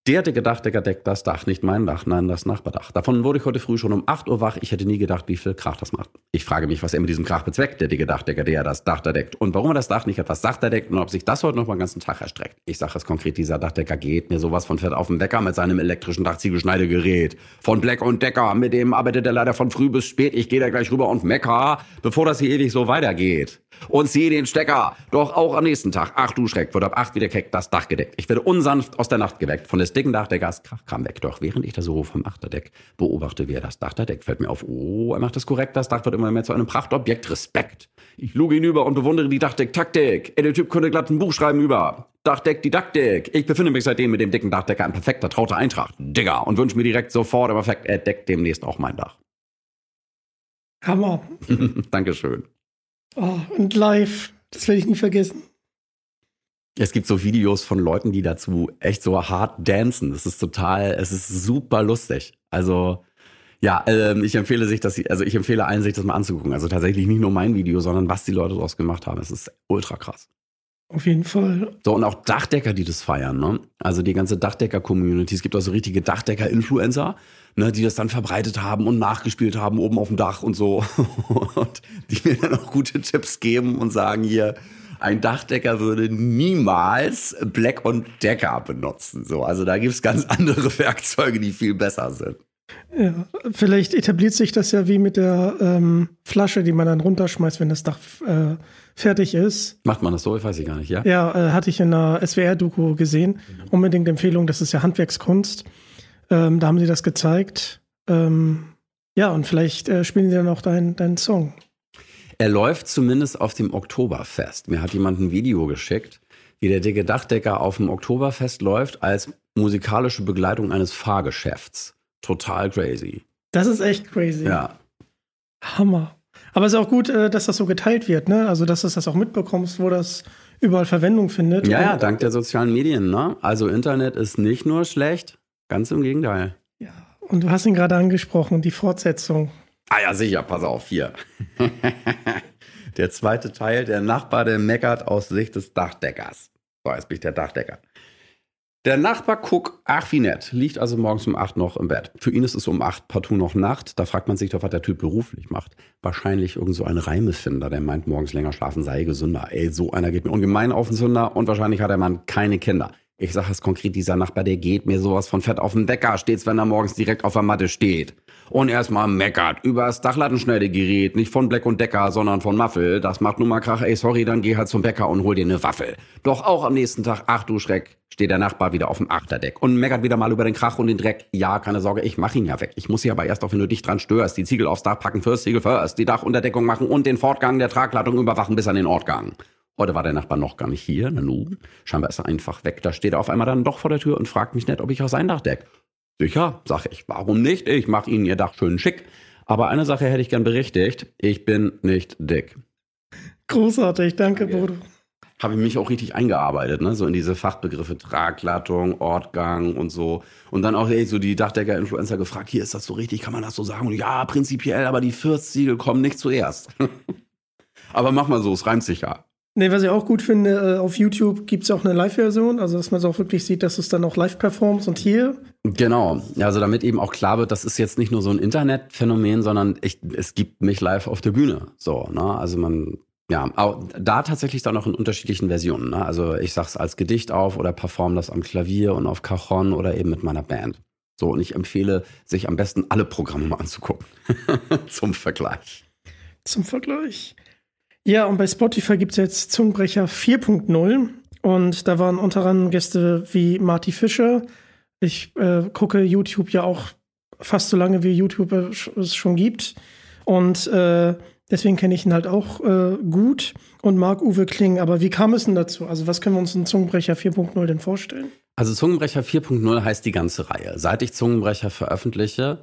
Der dicke Dachdecker deckt das Dach, nicht mein Dach, nein, das Nachbardach. Davon wurde ich heute früh schon um 8 Uhr wach. Ich hätte nie gedacht, wie viel Krach das macht. Ich frage mich, was er mit diesem Krach bezweckt, der dicke Dachdecker, der das Dach da deckt. Und warum er das Dach nicht etwas sachter deckt und ob sich das heute noch mal den ganzen Tag erstreckt. Ich sage es konkret, dieser Dachdecker geht mir sowas von fett auf den Wecker mit seinem elektrischen Dachziegelschneidegerät. Von Black und Decker, mit dem arbeitet er leider von früh bis spät. Ich gehe da gleich rüber und mecker, bevor das hier ewig so weitergeht. Und ziehe den Stecker. Doch auch am nächsten Tag, ach du Schreck, wird ab 8 wieder keck das Dach gedeckt. Ich werde unsanft aus der Nacht geweckt von des dicken Dachdeckers Krachkram weg. Doch während ich da so vom Achterdeck beobachte, wie er das Dach da deckt, fällt mir auf, oh, er macht das korrekt, das Dach wird immer mehr zu einem Prachtobjekt. Respekt. Ich luge hinüber und bewundere die Dachdeck-Taktik. Ey, der Typ könnte glatt ein Buch schreiben über Dachdeck, Didaktik. Ich befinde mich seitdem mit dem dicken Dachdecker in perfekter, trauter Eintracht. Digger. Und wünsche mir direkt sofort im Effekt, er deckt demnächst auch mein Dach. Hammer. Dankeschön. Oh, und live. Das werde ich nie vergessen. Es gibt so Videos von Leuten, die dazu echt so hart dancen. Das ist total, es ist super lustig. Also, ja, ähm, ich empfehle sich, dass sie, also ich empfehle allen, sich das mal anzugucken. Also tatsächlich nicht nur mein Video, sondern was die Leute daraus gemacht haben. Es ist ultra krass. Auf jeden Fall. So, und auch Dachdecker, die das feiern, ne? Also die ganze Dachdecker-Community. Es gibt auch so richtige Dachdecker-Influencer, ne, die das dann verbreitet haben und nachgespielt haben oben auf dem Dach und so. und die mir dann auch gute Tipps geben und sagen hier, ein Dachdecker würde niemals Black und Decker benutzen. So, also da gibt's ganz andere Werkzeuge, die viel besser sind. Ja, vielleicht etabliert sich das ja wie mit der ähm, Flasche, die man dann runterschmeißt, wenn das Dach äh, fertig ist. Macht man das so? Ich weiß ich gar nicht, ja? Ja, äh, hatte ich in einer SWR-Doku gesehen. Unbedingt Empfehlung, das ist ja Handwerkskunst. Ähm, da haben sie das gezeigt. Ähm, ja, und vielleicht äh, spielen sie dann auch deinen dein Song. Er läuft zumindest auf dem Oktoberfest. Mir hat jemand ein Video geschickt, wie der dicke Dachdecker auf dem Oktoberfest läuft als musikalische Begleitung eines Fahrgeschäfts. Total crazy. Das ist echt crazy. Ja. Hammer. Aber es ist auch gut, äh, dass das so geteilt wird, ne? Also, dass du das auch mitbekommst, wo das überall Verwendung findet. Ja, ja, dank der sozialen Medien, ne? Also Internet ist nicht nur schlecht, ganz im Gegenteil. Ja. Und du hast ihn gerade angesprochen, die Fortsetzung. Ah ja, sicher, pass auf, hier. der zweite Teil, der Nachbar, der meckert aus Sicht des Dachdeckers. So, jetzt bin ich der Dachdecker. Der Nachbar Cook, ach wie nett, liegt also morgens um 8 noch im Bett. Für ihn ist es um 8 partout noch Nacht. Da fragt man sich doch, was der Typ beruflich macht. Wahrscheinlich irgend so ein Reimefinder, der meint, morgens länger schlafen sei gesünder. Ey, so einer geht mir ungemein auf den Sünder und wahrscheinlich hat der Mann keine Kinder. Ich sage es konkret, dieser Nachbar, der geht mir sowas von fett auf den Wecker, stets wenn er morgens direkt auf der Matte steht. Und erstmal meckert übers Dachlattenschneidegerät, nicht von Black und Decker, sondern von Muffel. Das macht nun mal Krach, ey, sorry, dann geh halt zum Bäcker und hol dir eine Waffel. Doch auch am nächsten Tag, ach du Schreck, steht der Nachbar wieder auf dem Achterdeck und meckert wieder mal über den Krach und den Dreck. Ja, keine Sorge, ich mach ihn ja weg. Ich muss hier aber erst auch, wenn du dich dran störst, die Ziegel aufs Dach packen, first Ziegel first, die Dachunterdeckung machen und den Fortgang der Tragladung überwachen bis an den Ortgang. Heute war der Nachbar noch gar nicht hier, Nanu. Scheinbar ist er einfach weg. Da steht er auf einmal dann doch vor der Tür und fragt mich nicht, ob ich auch sein Dach deck. Sicher, sag ich. Warum nicht? Ich mach Ihnen Ihr Dach schön schick. Aber eine Sache hätte ich gern berichtigt. Ich bin nicht dick. Großartig, danke, Bodo. Habe ich mich auch richtig eingearbeitet, ne? So in diese Fachbegriffe Traglattung, Ortgang und so. Und dann auch ey, so die Dachdecker-Influencer gefragt, hier ist das so richtig, kann man das so sagen? Und ja, prinzipiell, aber die First-Siegel kommen nicht zuerst. aber mach mal so, es reimt sich ja. Nee, was ich auch gut finde, äh, auf YouTube gibt es auch eine Live-Version, also dass man es auch wirklich sieht, dass es dann auch live performt und hier. Genau, also damit eben auch klar wird, das ist jetzt nicht nur so ein Internetphänomen, sondern ich, es gibt mich live auf der Bühne. So, ne? Also man, ja, auch da tatsächlich dann auch in unterschiedlichen Versionen. Ne? Also ich sag's als Gedicht auf oder perform das am Klavier und auf Cajon oder eben mit meiner Band. So, und ich empfehle, sich am besten alle Programme mal anzugucken. Zum Vergleich. Zum Vergleich. Ja, und bei Spotify gibt es jetzt Zungenbrecher 4.0 und da waren unter anderem Gäste wie Marty Fischer. Ich äh, gucke YouTube ja auch fast so lange, wie YouTube es schon gibt. Und äh, deswegen kenne ich ihn halt auch äh, gut und mag Uwe Kling. Aber wie kam es denn dazu? Also, was können wir uns in Zungenbrecher 4.0 denn vorstellen? Also, Zungenbrecher 4.0 heißt die ganze Reihe. Seit ich Zungenbrecher veröffentliche,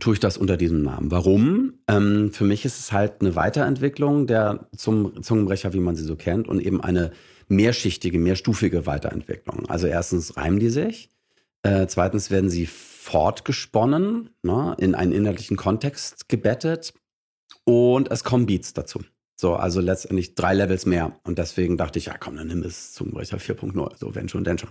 tue ich das unter diesem Namen. Warum? Ähm, für mich ist es halt eine Weiterentwicklung der zum Zungenbrecher, wie man sie so kennt, und eben eine mehrschichtige, mehrstufige Weiterentwicklung. Also erstens reimen die sich, äh, zweitens werden sie fortgesponnen, ne, in einen inhaltlichen Kontext gebettet und es kommen Beats dazu. So, also letztendlich drei Levels mehr. Und deswegen dachte ich, ja komm, dann nimm es Zungenbrecher 4.0. So, wenn schon, denn schon.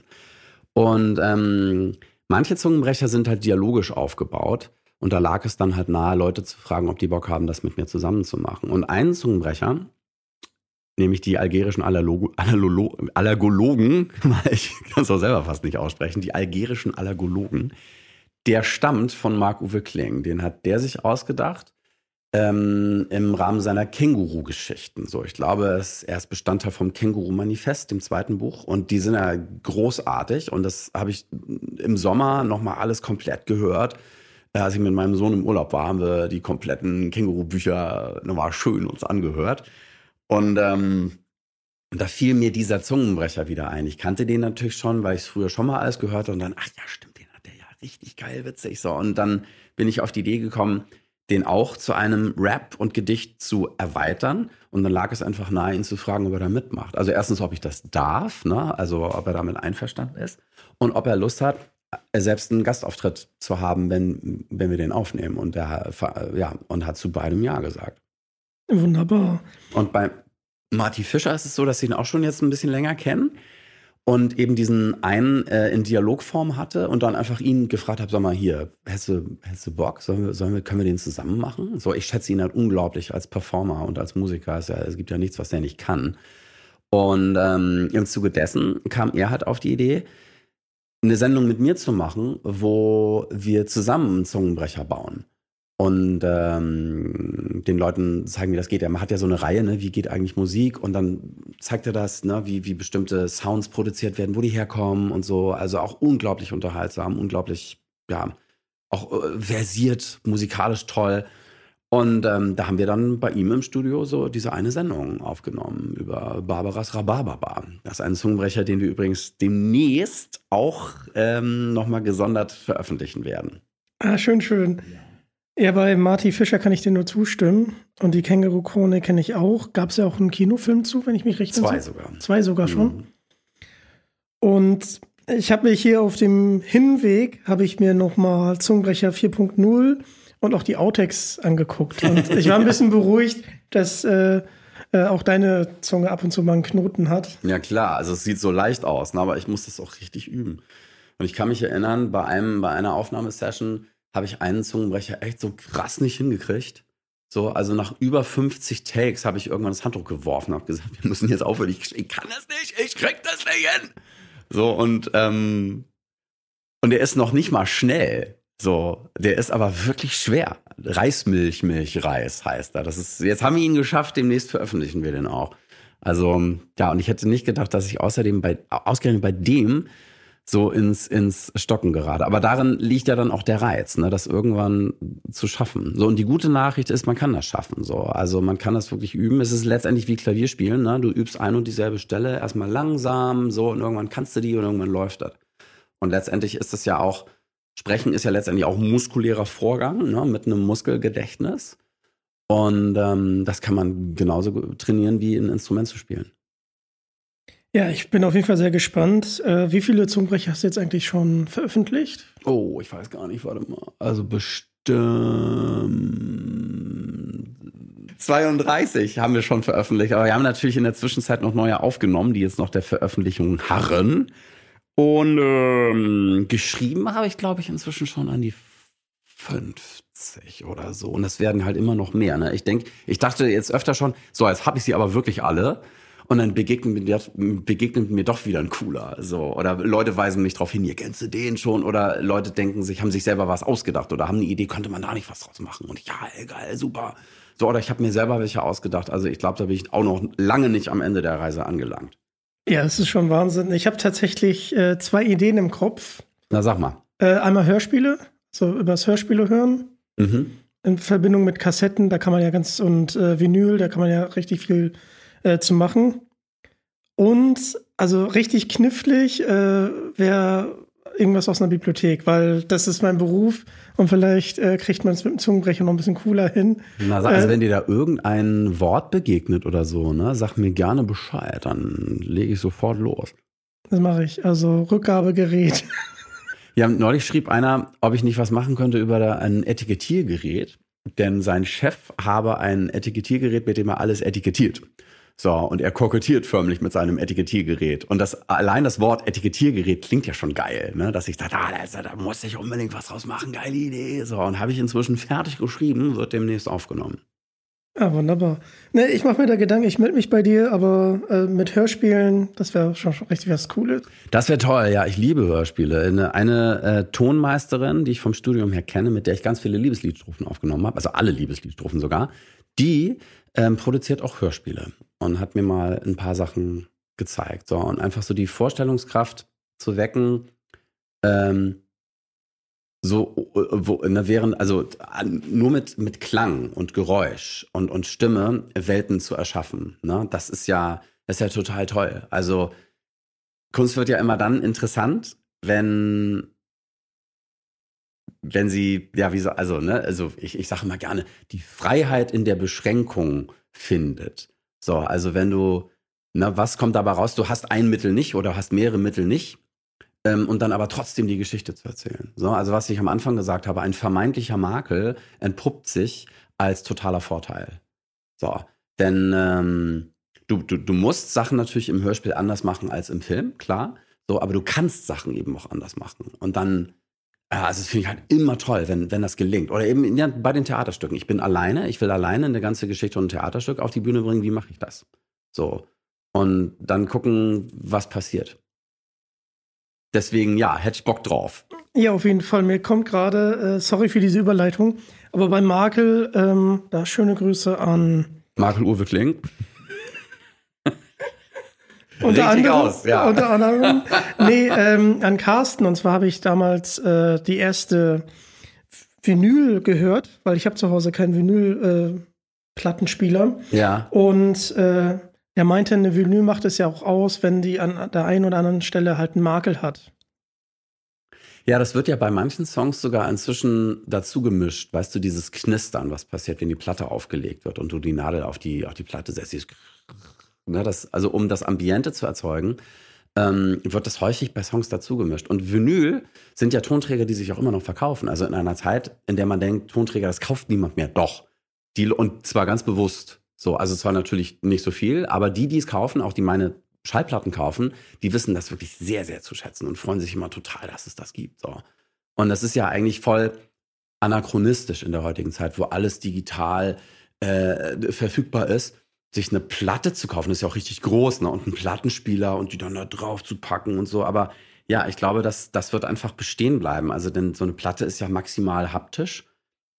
Und ähm, manche Zungenbrecher sind halt dialogisch aufgebaut. Und da lag es dann halt nahe, Leute zu fragen, ob die Bock haben, das mit mir zusammen zu machen. Und einen Zungenbrecher, nämlich die algerischen Allergologen, ich kann es auch selber fast nicht aussprechen, die algerischen Allergologen, der stammt von Marc-Uwe Kling. Den hat der sich ausgedacht ähm, im Rahmen seiner Känguru-Geschichten. So, ich glaube, er ist Bestandteil vom Känguru-Manifest, dem zweiten Buch. Und die sind ja großartig. Und das habe ich im Sommer nochmal alles komplett gehört. Als ich mit meinem Sohn im Urlaub war, haben wir die kompletten Känguru-Bücher nochmal schön uns angehört. Und ähm, da fiel mir dieser Zungenbrecher wieder ein. Ich kannte den natürlich schon, weil ich es früher schon mal alles gehört habe. Und dann, ach ja, stimmt, den hat der ja richtig geil, witzig. So, und dann bin ich auf die Idee gekommen, den auch zu einem Rap und Gedicht zu erweitern. Und dann lag es einfach nahe, ihn zu fragen, ob er da mitmacht. Also erstens, ob ich das darf, ne? also ob er damit einverstanden ist und ob er Lust hat, selbst einen Gastauftritt zu haben, wenn, wenn wir den aufnehmen. Und er ja, und hat zu beidem Ja gesagt. Wunderbar. Und bei Marty Fischer ist es so, dass sie ihn auch schon jetzt ein bisschen länger kennen und eben diesen einen äh, in Dialogform hatte und dann einfach ihn gefragt habe, sag mal hier, hast du, hast du Bock? Sollen wir, sollen wir, können wir den zusammen machen? So, ich schätze ihn halt unglaublich als Performer und als Musiker. Es, ja, es gibt ja nichts, was der nicht kann. Und ähm, im Zuge dessen kam er halt auf die Idee, eine Sendung mit mir zu machen, wo wir zusammen einen Zungenbrecher bauen und ähm, den Leuten zeigen, wie das geht. Er hat ja so eine Reihe, ne, wie geht eigentlich Musik und dann zeigt er das, ne, wie, wie bestimmte Sounds produziert werden, wo die herkommen und so. Also auch unglaublich unterhaltsam, unglaublich, ja, auch äh, versiert, musikalisch toll. Und ähm, da haben wir dann bei ihm im Studio so diese eine Sendung aufgenommen über Barbaras Rhabarbaba. Das ist ein Zungenbrecher, den wir übrigens demnächst auch ähm, nochmal gesondert veröffentlichen werden. Ah, schön, schön. Ja. Bei Marty Fischer kann ich dir nur zustimmen. Und die Känguru-Krone kenne ich auch. Gab es ja auch einen Kinofilm zu, wenn ich mich richtig Zwei sogar. Zwei sogar schon. Mhm. Und ich habe mich hier auf dem Hinweg, habe ich mir nochmal Zungenbrecher 4.0 und auch die Outtakes angeguckt. Und ich war ein bisschen beruhigt, dass äh, äh, auch deine Zunge ab und zu mal einen Knoten hat. Ja klar, also es sieht so leicht aus, ne? aber ich muss das auch richtig üben. Und ich kann mich erinnern, bei einem, bei einer Aufnahmesession habe ich einen Zungenbrecher echt so krass nicht hingekriegt. So, also nach über 50 Takes habe ich irgendwann das Handtuch geworfen und habe gesagt, wir müssen jetzt aufhören. Ich, ich, kann das nicht, ich krieg das nicht hin. So, und, ähm, und der ist noch nicht mal schnell. So, der ist aber wirklich schwer. Reismilch, Milchreis heißt er. Das ist, jetzt haben wir ihn geschafft, demnächst veröffentlichen wir den auch. Also, ja, und ich hätte nicht gedacht, dass ich außerdem bei, ausgerechnet bei dem so ins, ins Stocken gerade. Aber darin liegt ja dann auch der Reiz, ne, das irgendwann zu schaffen. So, und die gute Nachricht ist, man kann das schaffen. So, also man kann das wirklich üben. Es ist letztendlich wie Klavierspielen, ne? Du übst ein und dieselbe Stelle, erstmal langsam, so, und irgendwann kannst du die und irgendwann läuft das. Und letztendlich ist es ja auch, Sprechen ist ja letztendlich auch ein muskulärer Vorgang, ne, mit einem Muskelgedächtnis. Und ähm, das kann man genauso trainieren wie ein Instrument zu spielen. Ja, ich bin auf jeden Fall sehr gespannt. Äh, wie viele Zungenbrecher hast du jetzt eigentlich schon veröffentlicht? Oh, ich weiß gar nicht, warte mal. Also bestimmt 32 haben wir schon veröffentlicht, aber wir haben natürlich in der Zwischenzeit noch neue aufgenommen, die jetzt noch der Veröffentlichung harren. Und ähm, geschrieben habe ich, glaube ich, inzwischen schon an die 50 oder so. Und es werden halt immer noch mehr. Ne? Ich denke, ich dachte jetzt öfter schon, so, jetzt habe ich sie aber wirklich alle und dann begegnet mir, begegnet mir doch wieder ein cooler. So. Oder Leute weisen mich darauf hin, ihr kennst du den schon? Oder Leute denken sich, haben sich selber was ausgedacht oder haben eine Idee, könnte man da nicht was draus machen? Und ja, geil, super. So, oder ich habe mir selber welche ausgedacht. Also ich glaube, da bin ich auch noch lange nicht am Ende der Reise angelangt. Ja, das ist schon Wahnsinn. Ich habe tatsächlich äh, zwei Ideen im Kopf. Na, sag mal. Äh, einmal Hörspiele, so übers Hörspiele hören. Mhm. In Verbindung mit Kassetten, da kann man ja ganz, und äh, Vinyl, da kann man ja richtig viel äh, zu machen. Und also richtig knifflig äh, wäre irgendwas aus einer Bibliothek, weil das ist mein Beruf und vielleicht äh, kriegt man es mit dem Zungenbrecher noch ein bisschen cooler hin. Na, also äh, wenn dir da irgendein Wort begegnet oder so, ne, sag mir gerne Bescheid, dann lege ich sofort los. Das mache ich, also Rückgabegerät. Ja, neulich schrieb einer, ob ich nicht was machen könnte über ein Etikettiergerät, denn sein Chef habe ein Etikettiergerät, mit dem er alles etikettiert. So, und er kokettiert förmlich mit seinem Etikettiergerät. Und das, allein das Wort Etikettiergerät klingt ja schon geil, ne? Dass ich dachte, ah, da, da muss ich unbedingt was draus machen, geile Idee. So, und habe ich inzwischen fertig geschrieben, wird demnächst aufgenommen. Ja, wunderbar. Ne, ich mache mir da Gedanken, ich melde mich bei dir, aber äh, mit Hörspielen, das wäre schon, schon richtig was Cooles. Das wäre toll, ja, ich liebe Hörspiele. Eine, eine äh, Tonmeisterin, die ich vom Studium her kenne, mit der ich ganz viele Liebesliedstrophen aufgenommen habe, also alle Liebesliedstrophen sogar, die ähm, produziert auch Hörspiele und hat mir mal ein paar Sachen gezeigt. So, und einfach so die Vorstellungskraft zu wecken, ähm, so, wo, ne, während, also nur mit, mit Klang und Geräusch und, und Stimme Welten zu erschaffen. Ne? Das ist ja, das ist ja total toll. Also Kunst wird ja immer dann interessant, wenn, wenn sie, ja, wie so, also, ne, also ich, ich sage immer gerne, die Freiheit in der Beschränkung findet. So, also wenn du, ne, was kommt dabei raus? Du hast ein Mittel nicht oder hast mehrere Mittel nicht ähm, und dann aber trotzdem die Geschichte zu erzählen. So, also was ich am Anfang gesagt habe, ein vermeintlicher Makel entpuppt sich als totaler Vorteil. So, denn ähm, du, du, du musst Sachen natürlich im Hörspiel anders machen als im Film, klar. So, aber du kannst Sachen eben auch anders machen. Und dann, ja, also das finde ich halt immer toll, wenn, wenn das gelingt. Oder eben ja, bei den Theaterstücken. Ich bin alleine, ich will alleine eine ganze Geschichte und ein Theaterstück auf die Bühne bringen. Wie mache ich das? So. Und dann gucken, was passiert. Deswegen, ja, hätte ich Bock drauf. Ja, auf jeden Fall. Mir kommt gerade, äh, sorry für diese Überleitung, aber bei Makel, ähm, da schöne Grüße an. Makel Uwe Kling. Unter anderem, aus, ja. unter anderem, nee, ähm, an Carsten. Und zwar habe ich damals äh, die erste Vinyl gehört, weil ich habe zu Hause keinen Vinyl-Plattenspieler. Äh, ja. Und äh, er meinte, eine Vinyl macht es ja auch aus, wenn die an der einen oder anderen Stelle halt einen Makel hat. Ja, das wird ja bei manchen Songs sogar inzwischen dazu gemischt. Weißt du, dieses Knistern, was passiert, wenn die Platte aufgelegt wird und du die Nadel auf die, auf die Platte setzt. Ne, das, also um das Ambiente zu erzeugen, ähm, wird das häufig bei Songs dazu gemischt. Und Vinyl sind ja Tonträger, die sich auch immer noch verkaufen. Also in einer Zeit, in der man denkt, Tonträger, das kauft niemand mehr. Doch. Die, und zwar ganz bewusst. So, also zwar natürlich nicht so viel, aber die, die es kaufen, auch die meine Schallplatten kaufen, die wissen das wirklich sehr, sehr zu schätzen und freuen sich immer total, dass es das gibt. So. Und das ist ja eigentlich voll anachronistisch in der heutigen Zeit, wo alles digital äh, verfügbar ist. Sich eine Platte zu kaufen, ist ja auch richtig groß, ne? Und einen Plattenspieler und die dann da drauf zu packen und so. Aber ja, ich glaube, das, das wird einfach bestehen bleiben. Also, denn so eine Platte ist ja maximal haptisch,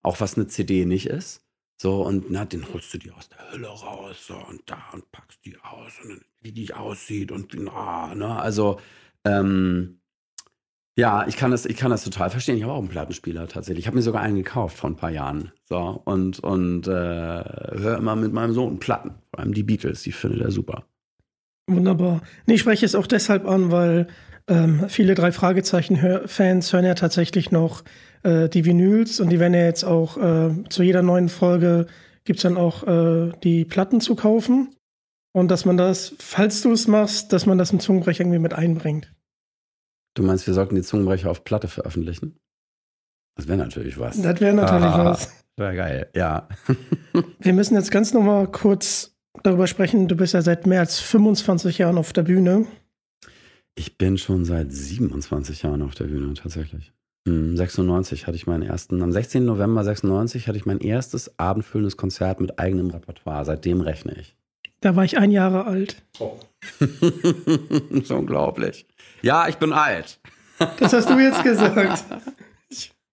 auch was eine CD nicht ist. So, und na, den holst du dir aus der Hölle raus so, und da und packst die aus und wie die aussieht und na, ne, also ähm, ja, ich kann das, ich kann das total verstehen. Ich habe auch einen Plattenspieler tatsächlich. Ich habe mir sogar einen gekauft vor ein paar Jahren. So, und, und äh, höre immer mit meinem Sohn Platten. Vor allem die Beatles, die findet er super. Wunderbar. Nee, ich spreche es auch deshalb an, weil ähm, viele drei Fragezeichen-Fans hören ja tatsächlich noch äh, die Vinyls und die werden ja jetzt auch äh, zu jeder neuen Folge gibt es dann auch äh, die Platten zu kaufen. Und dass man das, falls du es machst, dass man das im Zungenbrecher irgendwie mit einbringt. Du meinst, wir sollten die Zungenbrecher auf Platte veröffentlichen? Das wäre natürlich was. Das wäre natürlich ah, was. Wäre geil, ja. wir müssen jetzt ganz nochmal kurz darüber sprechen. Du bist ja seit mehr als 25 Jahren auf der Bühne. Ich bin schon seit 27 Jahren auf der Bühne, tatsächlich. 96 hm, hatte ich meinen ersten, am 16. November 96 hatte ich mein erstes abendfüllendes Konzert mit eigenem Repertoire. Seitdem rechne ich. Da war ich ein Jahre alt. Oh. ist unglaublich. Ja, ich bin alt. Das hast du jetzt gesagt.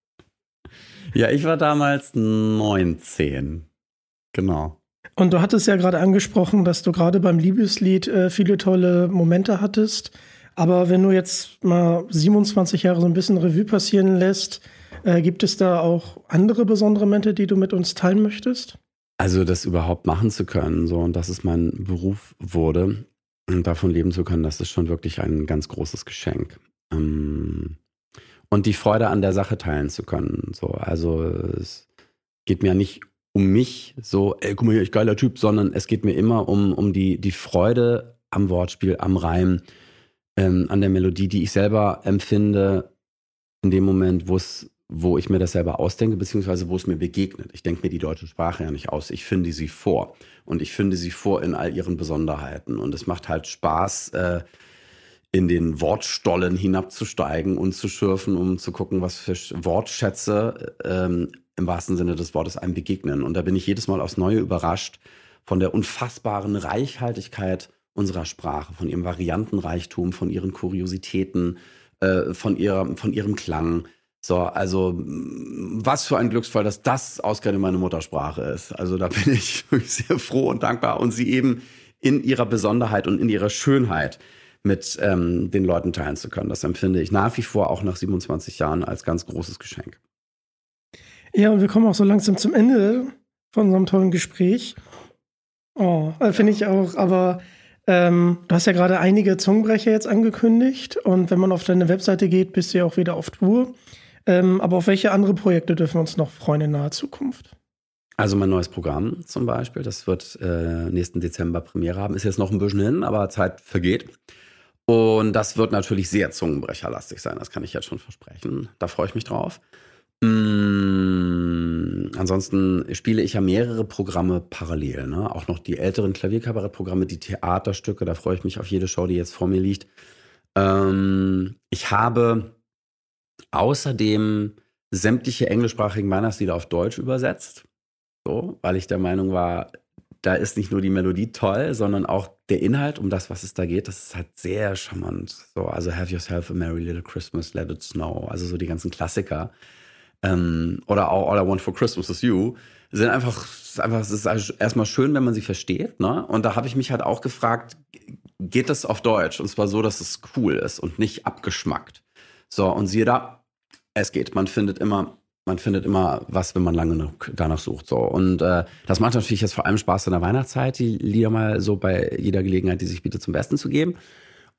ja, ich war damals 19. Genau. Und du hattest ja gerade angesprochen, dass du gerade beim Liebeslied äh, viele tolle Momente hattest. Aber wenn du jetzt mal 27 Jahre so ein bisschen Revue passieren lässt, äh, gibt es da auch andere besondere Momente, die du mit uns teilen möchtest? Also das überhaupt machen zu können, so und dass es mein Beruf wurde und davon leben zu können, das ist schon wirklich ein ganz großes Geschenk. Ähm, und die Freude an der Sache teilen zu können. So, also es geht mir nicht um mich, so, ey, guck mal hier, ich geiler Typ, sondern es geht mir immer um, um die, die Freude am Wortspiel, am Reim, ähm, an der Melodie, die ich selber empfinde, in dem Moment, wo es, wo ich mir das selber ausdenke, beziehungsweise wo es mir begegnet. Ich denke mir die deutsche Sprache ja nicht aus. Ich finde sie vor. Und ich finde sie vor in all ihren Besonderheiten. Und es macht halt Spaß, äh, in den Wortstollen hinabzusteigen und zu schürfen, um zu gucken, was für Wortschätze ähm, im wahrsten Sinne des Wortes einem begegnen. Und da bin ich jedes Mal aufs Neue überrascht von der unfassbaren Reichhaltigkeit unserer Sprache, von ihrem Variantenreichtum, von ihren Kuriositäten, äh, von, ihrer, von ihrem Klang. So, also was für ein Glücksfall, dass das ausgerechnet meine Muttersprache ist. Also da bin ich wirklich sehr froh und dankbar und sie eben in ihrer Besonderheit und in ihrer Schönheit mit ähm, den Leuten teilen zu können. Das empfinde ich nach wie vor auch nach 27 Jahren als ganz großes Geschenk. Ja, und wir kommen auch so langsam zum Ende von unserem tollen Gespräch. Oh, äh, finde ich auch, aber ähm, du hast ja gerade einige Zungenbrecher jetzt angekündigt und wenn man auf deine Webseite geht, bist du ja auch wieder auf Tour. Ähm, aber auf welche andere Projekte dürfen wir uns noch freuen in naher Zukunft? Also mein neues Programm zum Beispiel, das wird äh, nächsten Dezember Premiere haben. Ist jetzt noch ein bisschen hin, aber Zeit vergeht. Und das wird natürlich sehr zungenbrecherlastig sein, das kann ich jetzt schon versprechen. Da freue ich mich drauf. Mmh, ansonsten spiele ich ja mehrere Programme parallel. Ne? Auch noch die älteren Klavierkabarettprogramme, die Theaterstücke, da freue ich mich auf jede Show, die jetzt vor mir liegt. Ähm, ich habe außerdem sämtliche englischsprachigen Weihnachtslieder auf Deutsch übersetzt. So, weil ich der Meinung war, da ist nicht nur die Melodie toll, sondern auch der Inhalt, um das, was es da geht, das ist halt sehr charmant. So, also Have Yourself a Merry Little Christmas, Let It Snow, also so die ganzen Klassiker. Ähm, oder auch All I Want for Christmas is You, sind einfach, einfach, es ist erstmal schön, wenn man sie versteht, ne? Und da habe ich mich halt auch gefragt, geht das auf Deutsch? Und zwar so, dass es cool ist und nicht abgeschmackt. So, und siehe da, es geht. Man findet immer man findet immer was, wenn man lange danach sucht. So. Und äh, das macht natürlich jetzt vor allem Spaß in der Weihnachtszeit, die Lieder mal so bei jeder Gelegenheit, die sich bietet, zum Besten zu geben.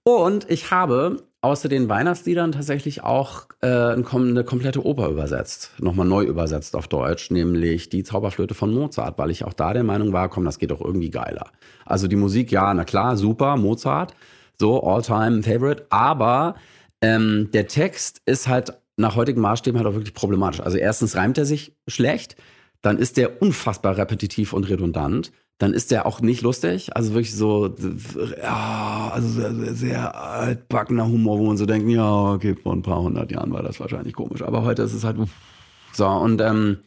Und ich habe außer den Weihnachtsliedern tatsächlich auch äh, eine komplette Oper übersetzt, nochmal neu übersetzt auf Deutsch, nämlich die Zauberflöte von Mozart, weil ich auch da der Meinung war, komm, das geht doch irgendwie geiler. Also die Musik, ja, na klar, super, Mozart, so all-time favorite, aber ähm, der Text ist halt nach heutigen Maßstäben halt auch wirklich problematisch. Also erstens reimt er sich schlecht, dann ist der unfassbar repetitiv und redundant, dann ist der auch nicht lustig, also wirklich so, ja, also sehr, sehr altbackener Humor, wo man so denkt, ja, okay, vor ein paar hundert Jahren war das wahrscheinlich komisch, aber heute ist es halt, so, und ähm,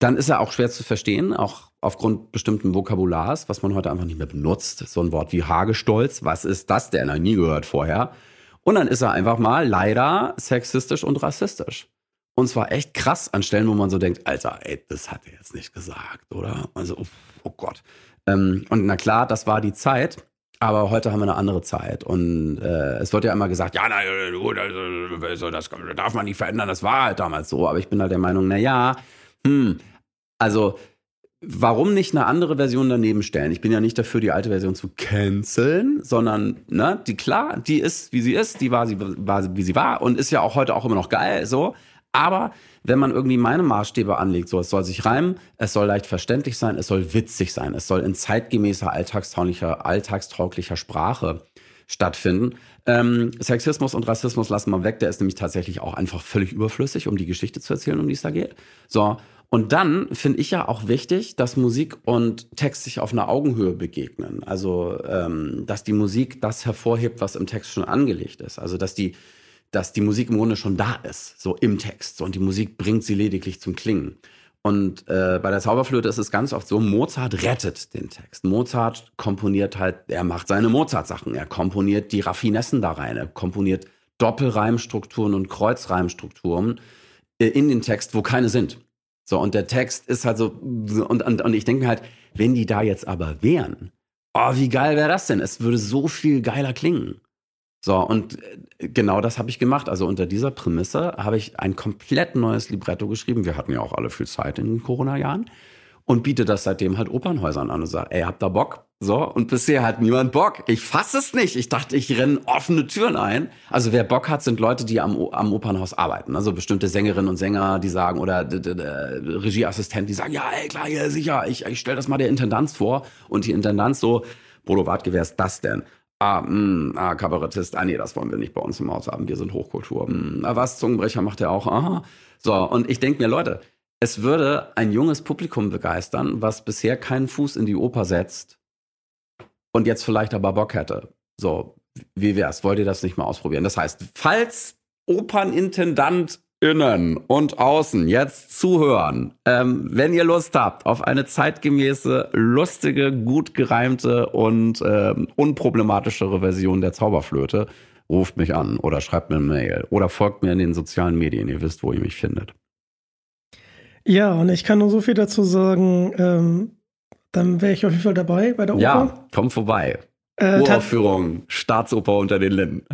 dann ist er auch schwer zu verstehen, auch aufgrund bestimmten Vokabulars, was man heute einfach nicht mehr benutzt. So ein Wort wie Hagestolz, was ist das denn? Noch nie gehört vorher. Und dann ist er einfach mal leider sexistisch und rassistisch. Und zwar echt krass an Stellen, wo man so denkt, Alter, ey, das hat er jetzt nicht gesagt, oder? Also, oh Gott. Ähm, und na klar, das war die Zeit. Aber heute haben wir eine andere Zeit. Und äh, es wird ja immer gesagt, ja, na, das, das darf man nicht verändern, das war halt damals so. Aber ich bin halt der Meinung, na ja, hm, also warum nicht eine andere Version daneben stellen? Ich bin ja nicht dafür, die alte Version zu canceln, sondern, ne, die klar, die ist, wie sie ist, die war, sie, war, wie sie war und ist ja auch heute auch immer noch geil, so. Aber wenn man irgendwie meine Maßstäbe anlegt, so, es soll sich reimen, es soll leicht verständlich sein, es soll witzig sein, es soll in zeitgemäßer, alltagstauglicher, alltagstauglicher Sprache stattfinden. Ähm, Sexismus und Rassismus lassen wir weg, der ist nämlich tatsächlich auch einfach völlig überflüssig, um die Geschichte zu erzählen, um die es da geht. So, und dann finde ich ja auch wichtig, dass Musik und Text sich auf einer Augenhöhe begegnen. Also, ähm, dass die Musik das hervorhebt, was im Text schon angelegt ist. Also, dass die, dass die Musik im Grunde schon da ist, so im Text. Und die Musik bringt sie lediglich zum Klingen. Und äh, bei der Zauberflöte ist es ganz oft so, Mozart rettet den Text. Mozart komponiert halt, er macht seine Mozart-Sachen. Er komponiert die Raffinessen da rein. Er komponiert Doppelreimstrukturen und Kreuzreimstrukturen äh, in den Text, wo keine sind. So, und der Text ist halt so, und, und, und ich denke mir halt, wenn die da jetzt aber wären, oh, wie geil wäre das denn? Es würde so viel geiler klingen. So, und äh, genau das habe ich gemacht. Also unter dieser Prämisse habe ich ein komplett neues Libretto geschrieben. Wir hatten ja auch alle viel Zeit in den Corona-Jahren und biete das seitdem halt Opernhäusern an und sage, ey, habt ihr Bock? So, und bisher hat niemand Bock. Ich fasse es nicht. Ich dachte, ich renne offene Türen ein. Also wer Bock hat, sind Leute, die am, am Opernhaus arbeiten. Also bestimmte Sängerinnen und Sänger, die sagen, oder Regieassistenten, die sagen, ja, ey, klar, ja, sicher, ich, ich stelle das mal der Intendanz vor. Und die Intendanz so, Bodo Wartke, wer ist das denn? Ah, mh, mm, ah, Kabarettist. Ah, nee, das wollen wir nicht bei uns im Haus haben. Wir sind Hochkultur. Mh, mm, ah, was, Zungenbrecher macht er auch. Aha. So, und ich denke mir, Leute, es würde ein junges Publikum begeistern, was bisher keinen Fuß in die Oper setzt und jetzt vielleicht aber Bock hätte. So, wie wär's? Wollt ihr das nicht mal ausprobieren? Das heißt, falls Opernintendant innen und außen jetzt zuhören, ähm, wenn ihr Lust habt auf eine zeitgemäße, lustige, gut gereimte und ähm, unproblematischere Version der Zauberflöte, ruft mich an oder schreibt mir eine Mail oder folgt mir in den sozialen Medien. Ihr wisst, wo ihr mich findet. Ja, und ich kann nur so viel dazu sagen. Ähm, dann wäre ich auf jeden Fall dabei bei der Oper. Ja, komm vorbei. Äh, Uraufführung, Staatsoper unter den Linden.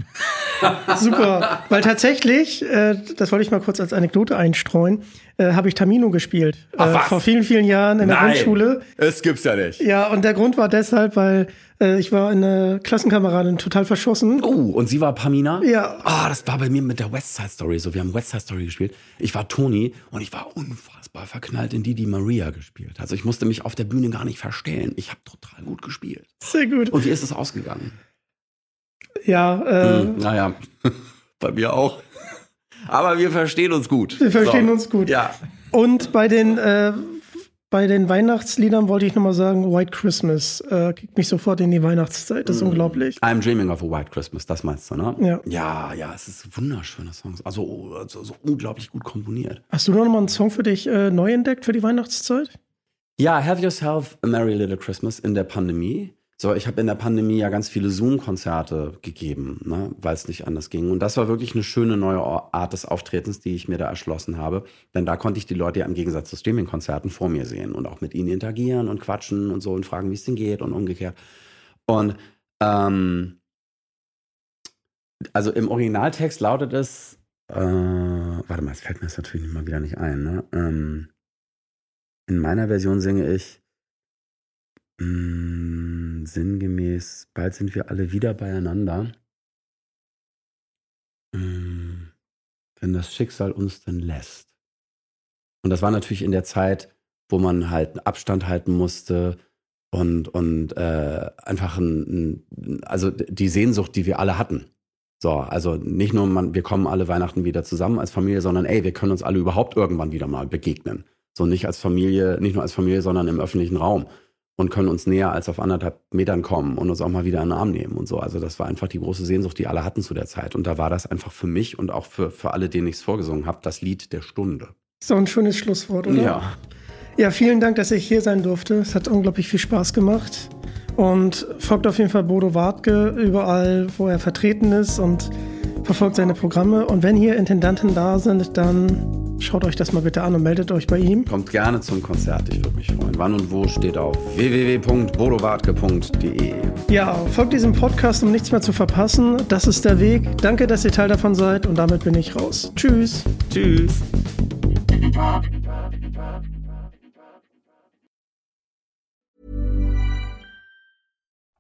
Super, weil tatsächlich, äh, das wollte ich mal kurz als Anekdote einstreuen, äh, habe ich Tamino gespielt. Ach, äh, vor vielen, vielen Jahren in der Nein, Grundschule. Es gibt's ja nicht. Ja, und der Grund war deshalb, weil äh, ich war eine Klassenkameradin total verschossen. Oh, und sie war Pamina? Ja. Ah, das war bei mir mit der West Side Story so. Wir haben West Side Story gespielt. Ich war Toni und ich war unfassbar verknallt in die, die Maria gespielt. Also ich musste mich auf der Bühne gar nicht verstellen. Ich habe total gut gespielt. Sehr gut. Und wie ist es ausgegangen? Ja, äh. Hm, naja, bei mir auch. Aber wir verstehen uns gut. Wir verstehen so. uns gut. Ja. Und bei den äh, bei den Weihnachtsliedern wollte ich nochmal sagen, White Christmas äh, kickt mich sofort in die Weihnachtszeit. Das ist mm. unglaublich. I'm Dreaming of a White Christmas, das meinst du, ne? Ja. Ja, ja, es ist wunderschöner Song. Also, also so unglaublich gut komponiert. Hast du noch mal einen Song für dich äh, neu entdeckt für die Weihnachtszeit? Ja, Have Yourself a Merry Little Christmas in der Pandemie. So, ich habe in der Pandemie ja ganz viele Zoom-Konzerte gegeben, ne, weil es nicht anders ging. Und das war wirklich eine schöne neue Art des Auftretens, die ich mir da erschlossen habe. Denn da konnte ich die Leute ja im Gegensatz zu Streaming-Konzerten vor mir sehen und auch mit ihnen interagieren und quatschen und so und fragen, wie es denen geht und umgekehrt. Und ähm, also im Originaltext lautet es, äh, warte mal, es fällt mir das natürlich mal wieder nicht ein. Ne? Ähm, in meiner Version singe ich, mh, mm, sinngemäß, bald sind wir alle wieder beieinander. Mh, mm, wenn das Schicksal uns denn lässt. Und das war natürlich in der Zeit, wo man halt Abstand halten musste und, und äh, einfach ein, ein, also die Sehnsucht, die wir alle hatten. So, also nicht nur, man, wir kommen alle Weihnachten wieder zusammen als Familie, sondern ey, wir können uns alle überhaupt irgendwann wieder mal begegnen. So nicht als Familie, nicht nur als Familie, sondern im öffentlichen Raum und können uns näher als auf anderthalb Metern kommen und uns auch mal wieder in den Arm nehmen und so. Also das war einfach die große Sehnsucht, die alle hatten zu der Zeit. Und da war das einfach für mich und auch für, für alle, denen ich es vorgesungen habe, das Lied der Stunde. So ein schönes Schlusswort, oder? Ja. Ja, vielen Dank, dass ich hier sein durfte. Es hat unglaublich viel Spaß gemacht. Und folgt auf jeden Fall Bodo Wartke überall, wo er vertreten ist und verfolgt seine Programme. Und wenn hier Intendanten da sind, dann Schaut euch das mal bitte an und meldet euch bei ihm. Kommt gerne zum Konzert, ich würde mich freuen. Wann und wo steht auf www.bodowartke.de. Ja, folgt diesem Podcast, um nichts mehr zu verpassen. Das ist der Weg. Danke, dass ihr Teil davon seid und damit bin ich raus. Tschüss. Tschüss.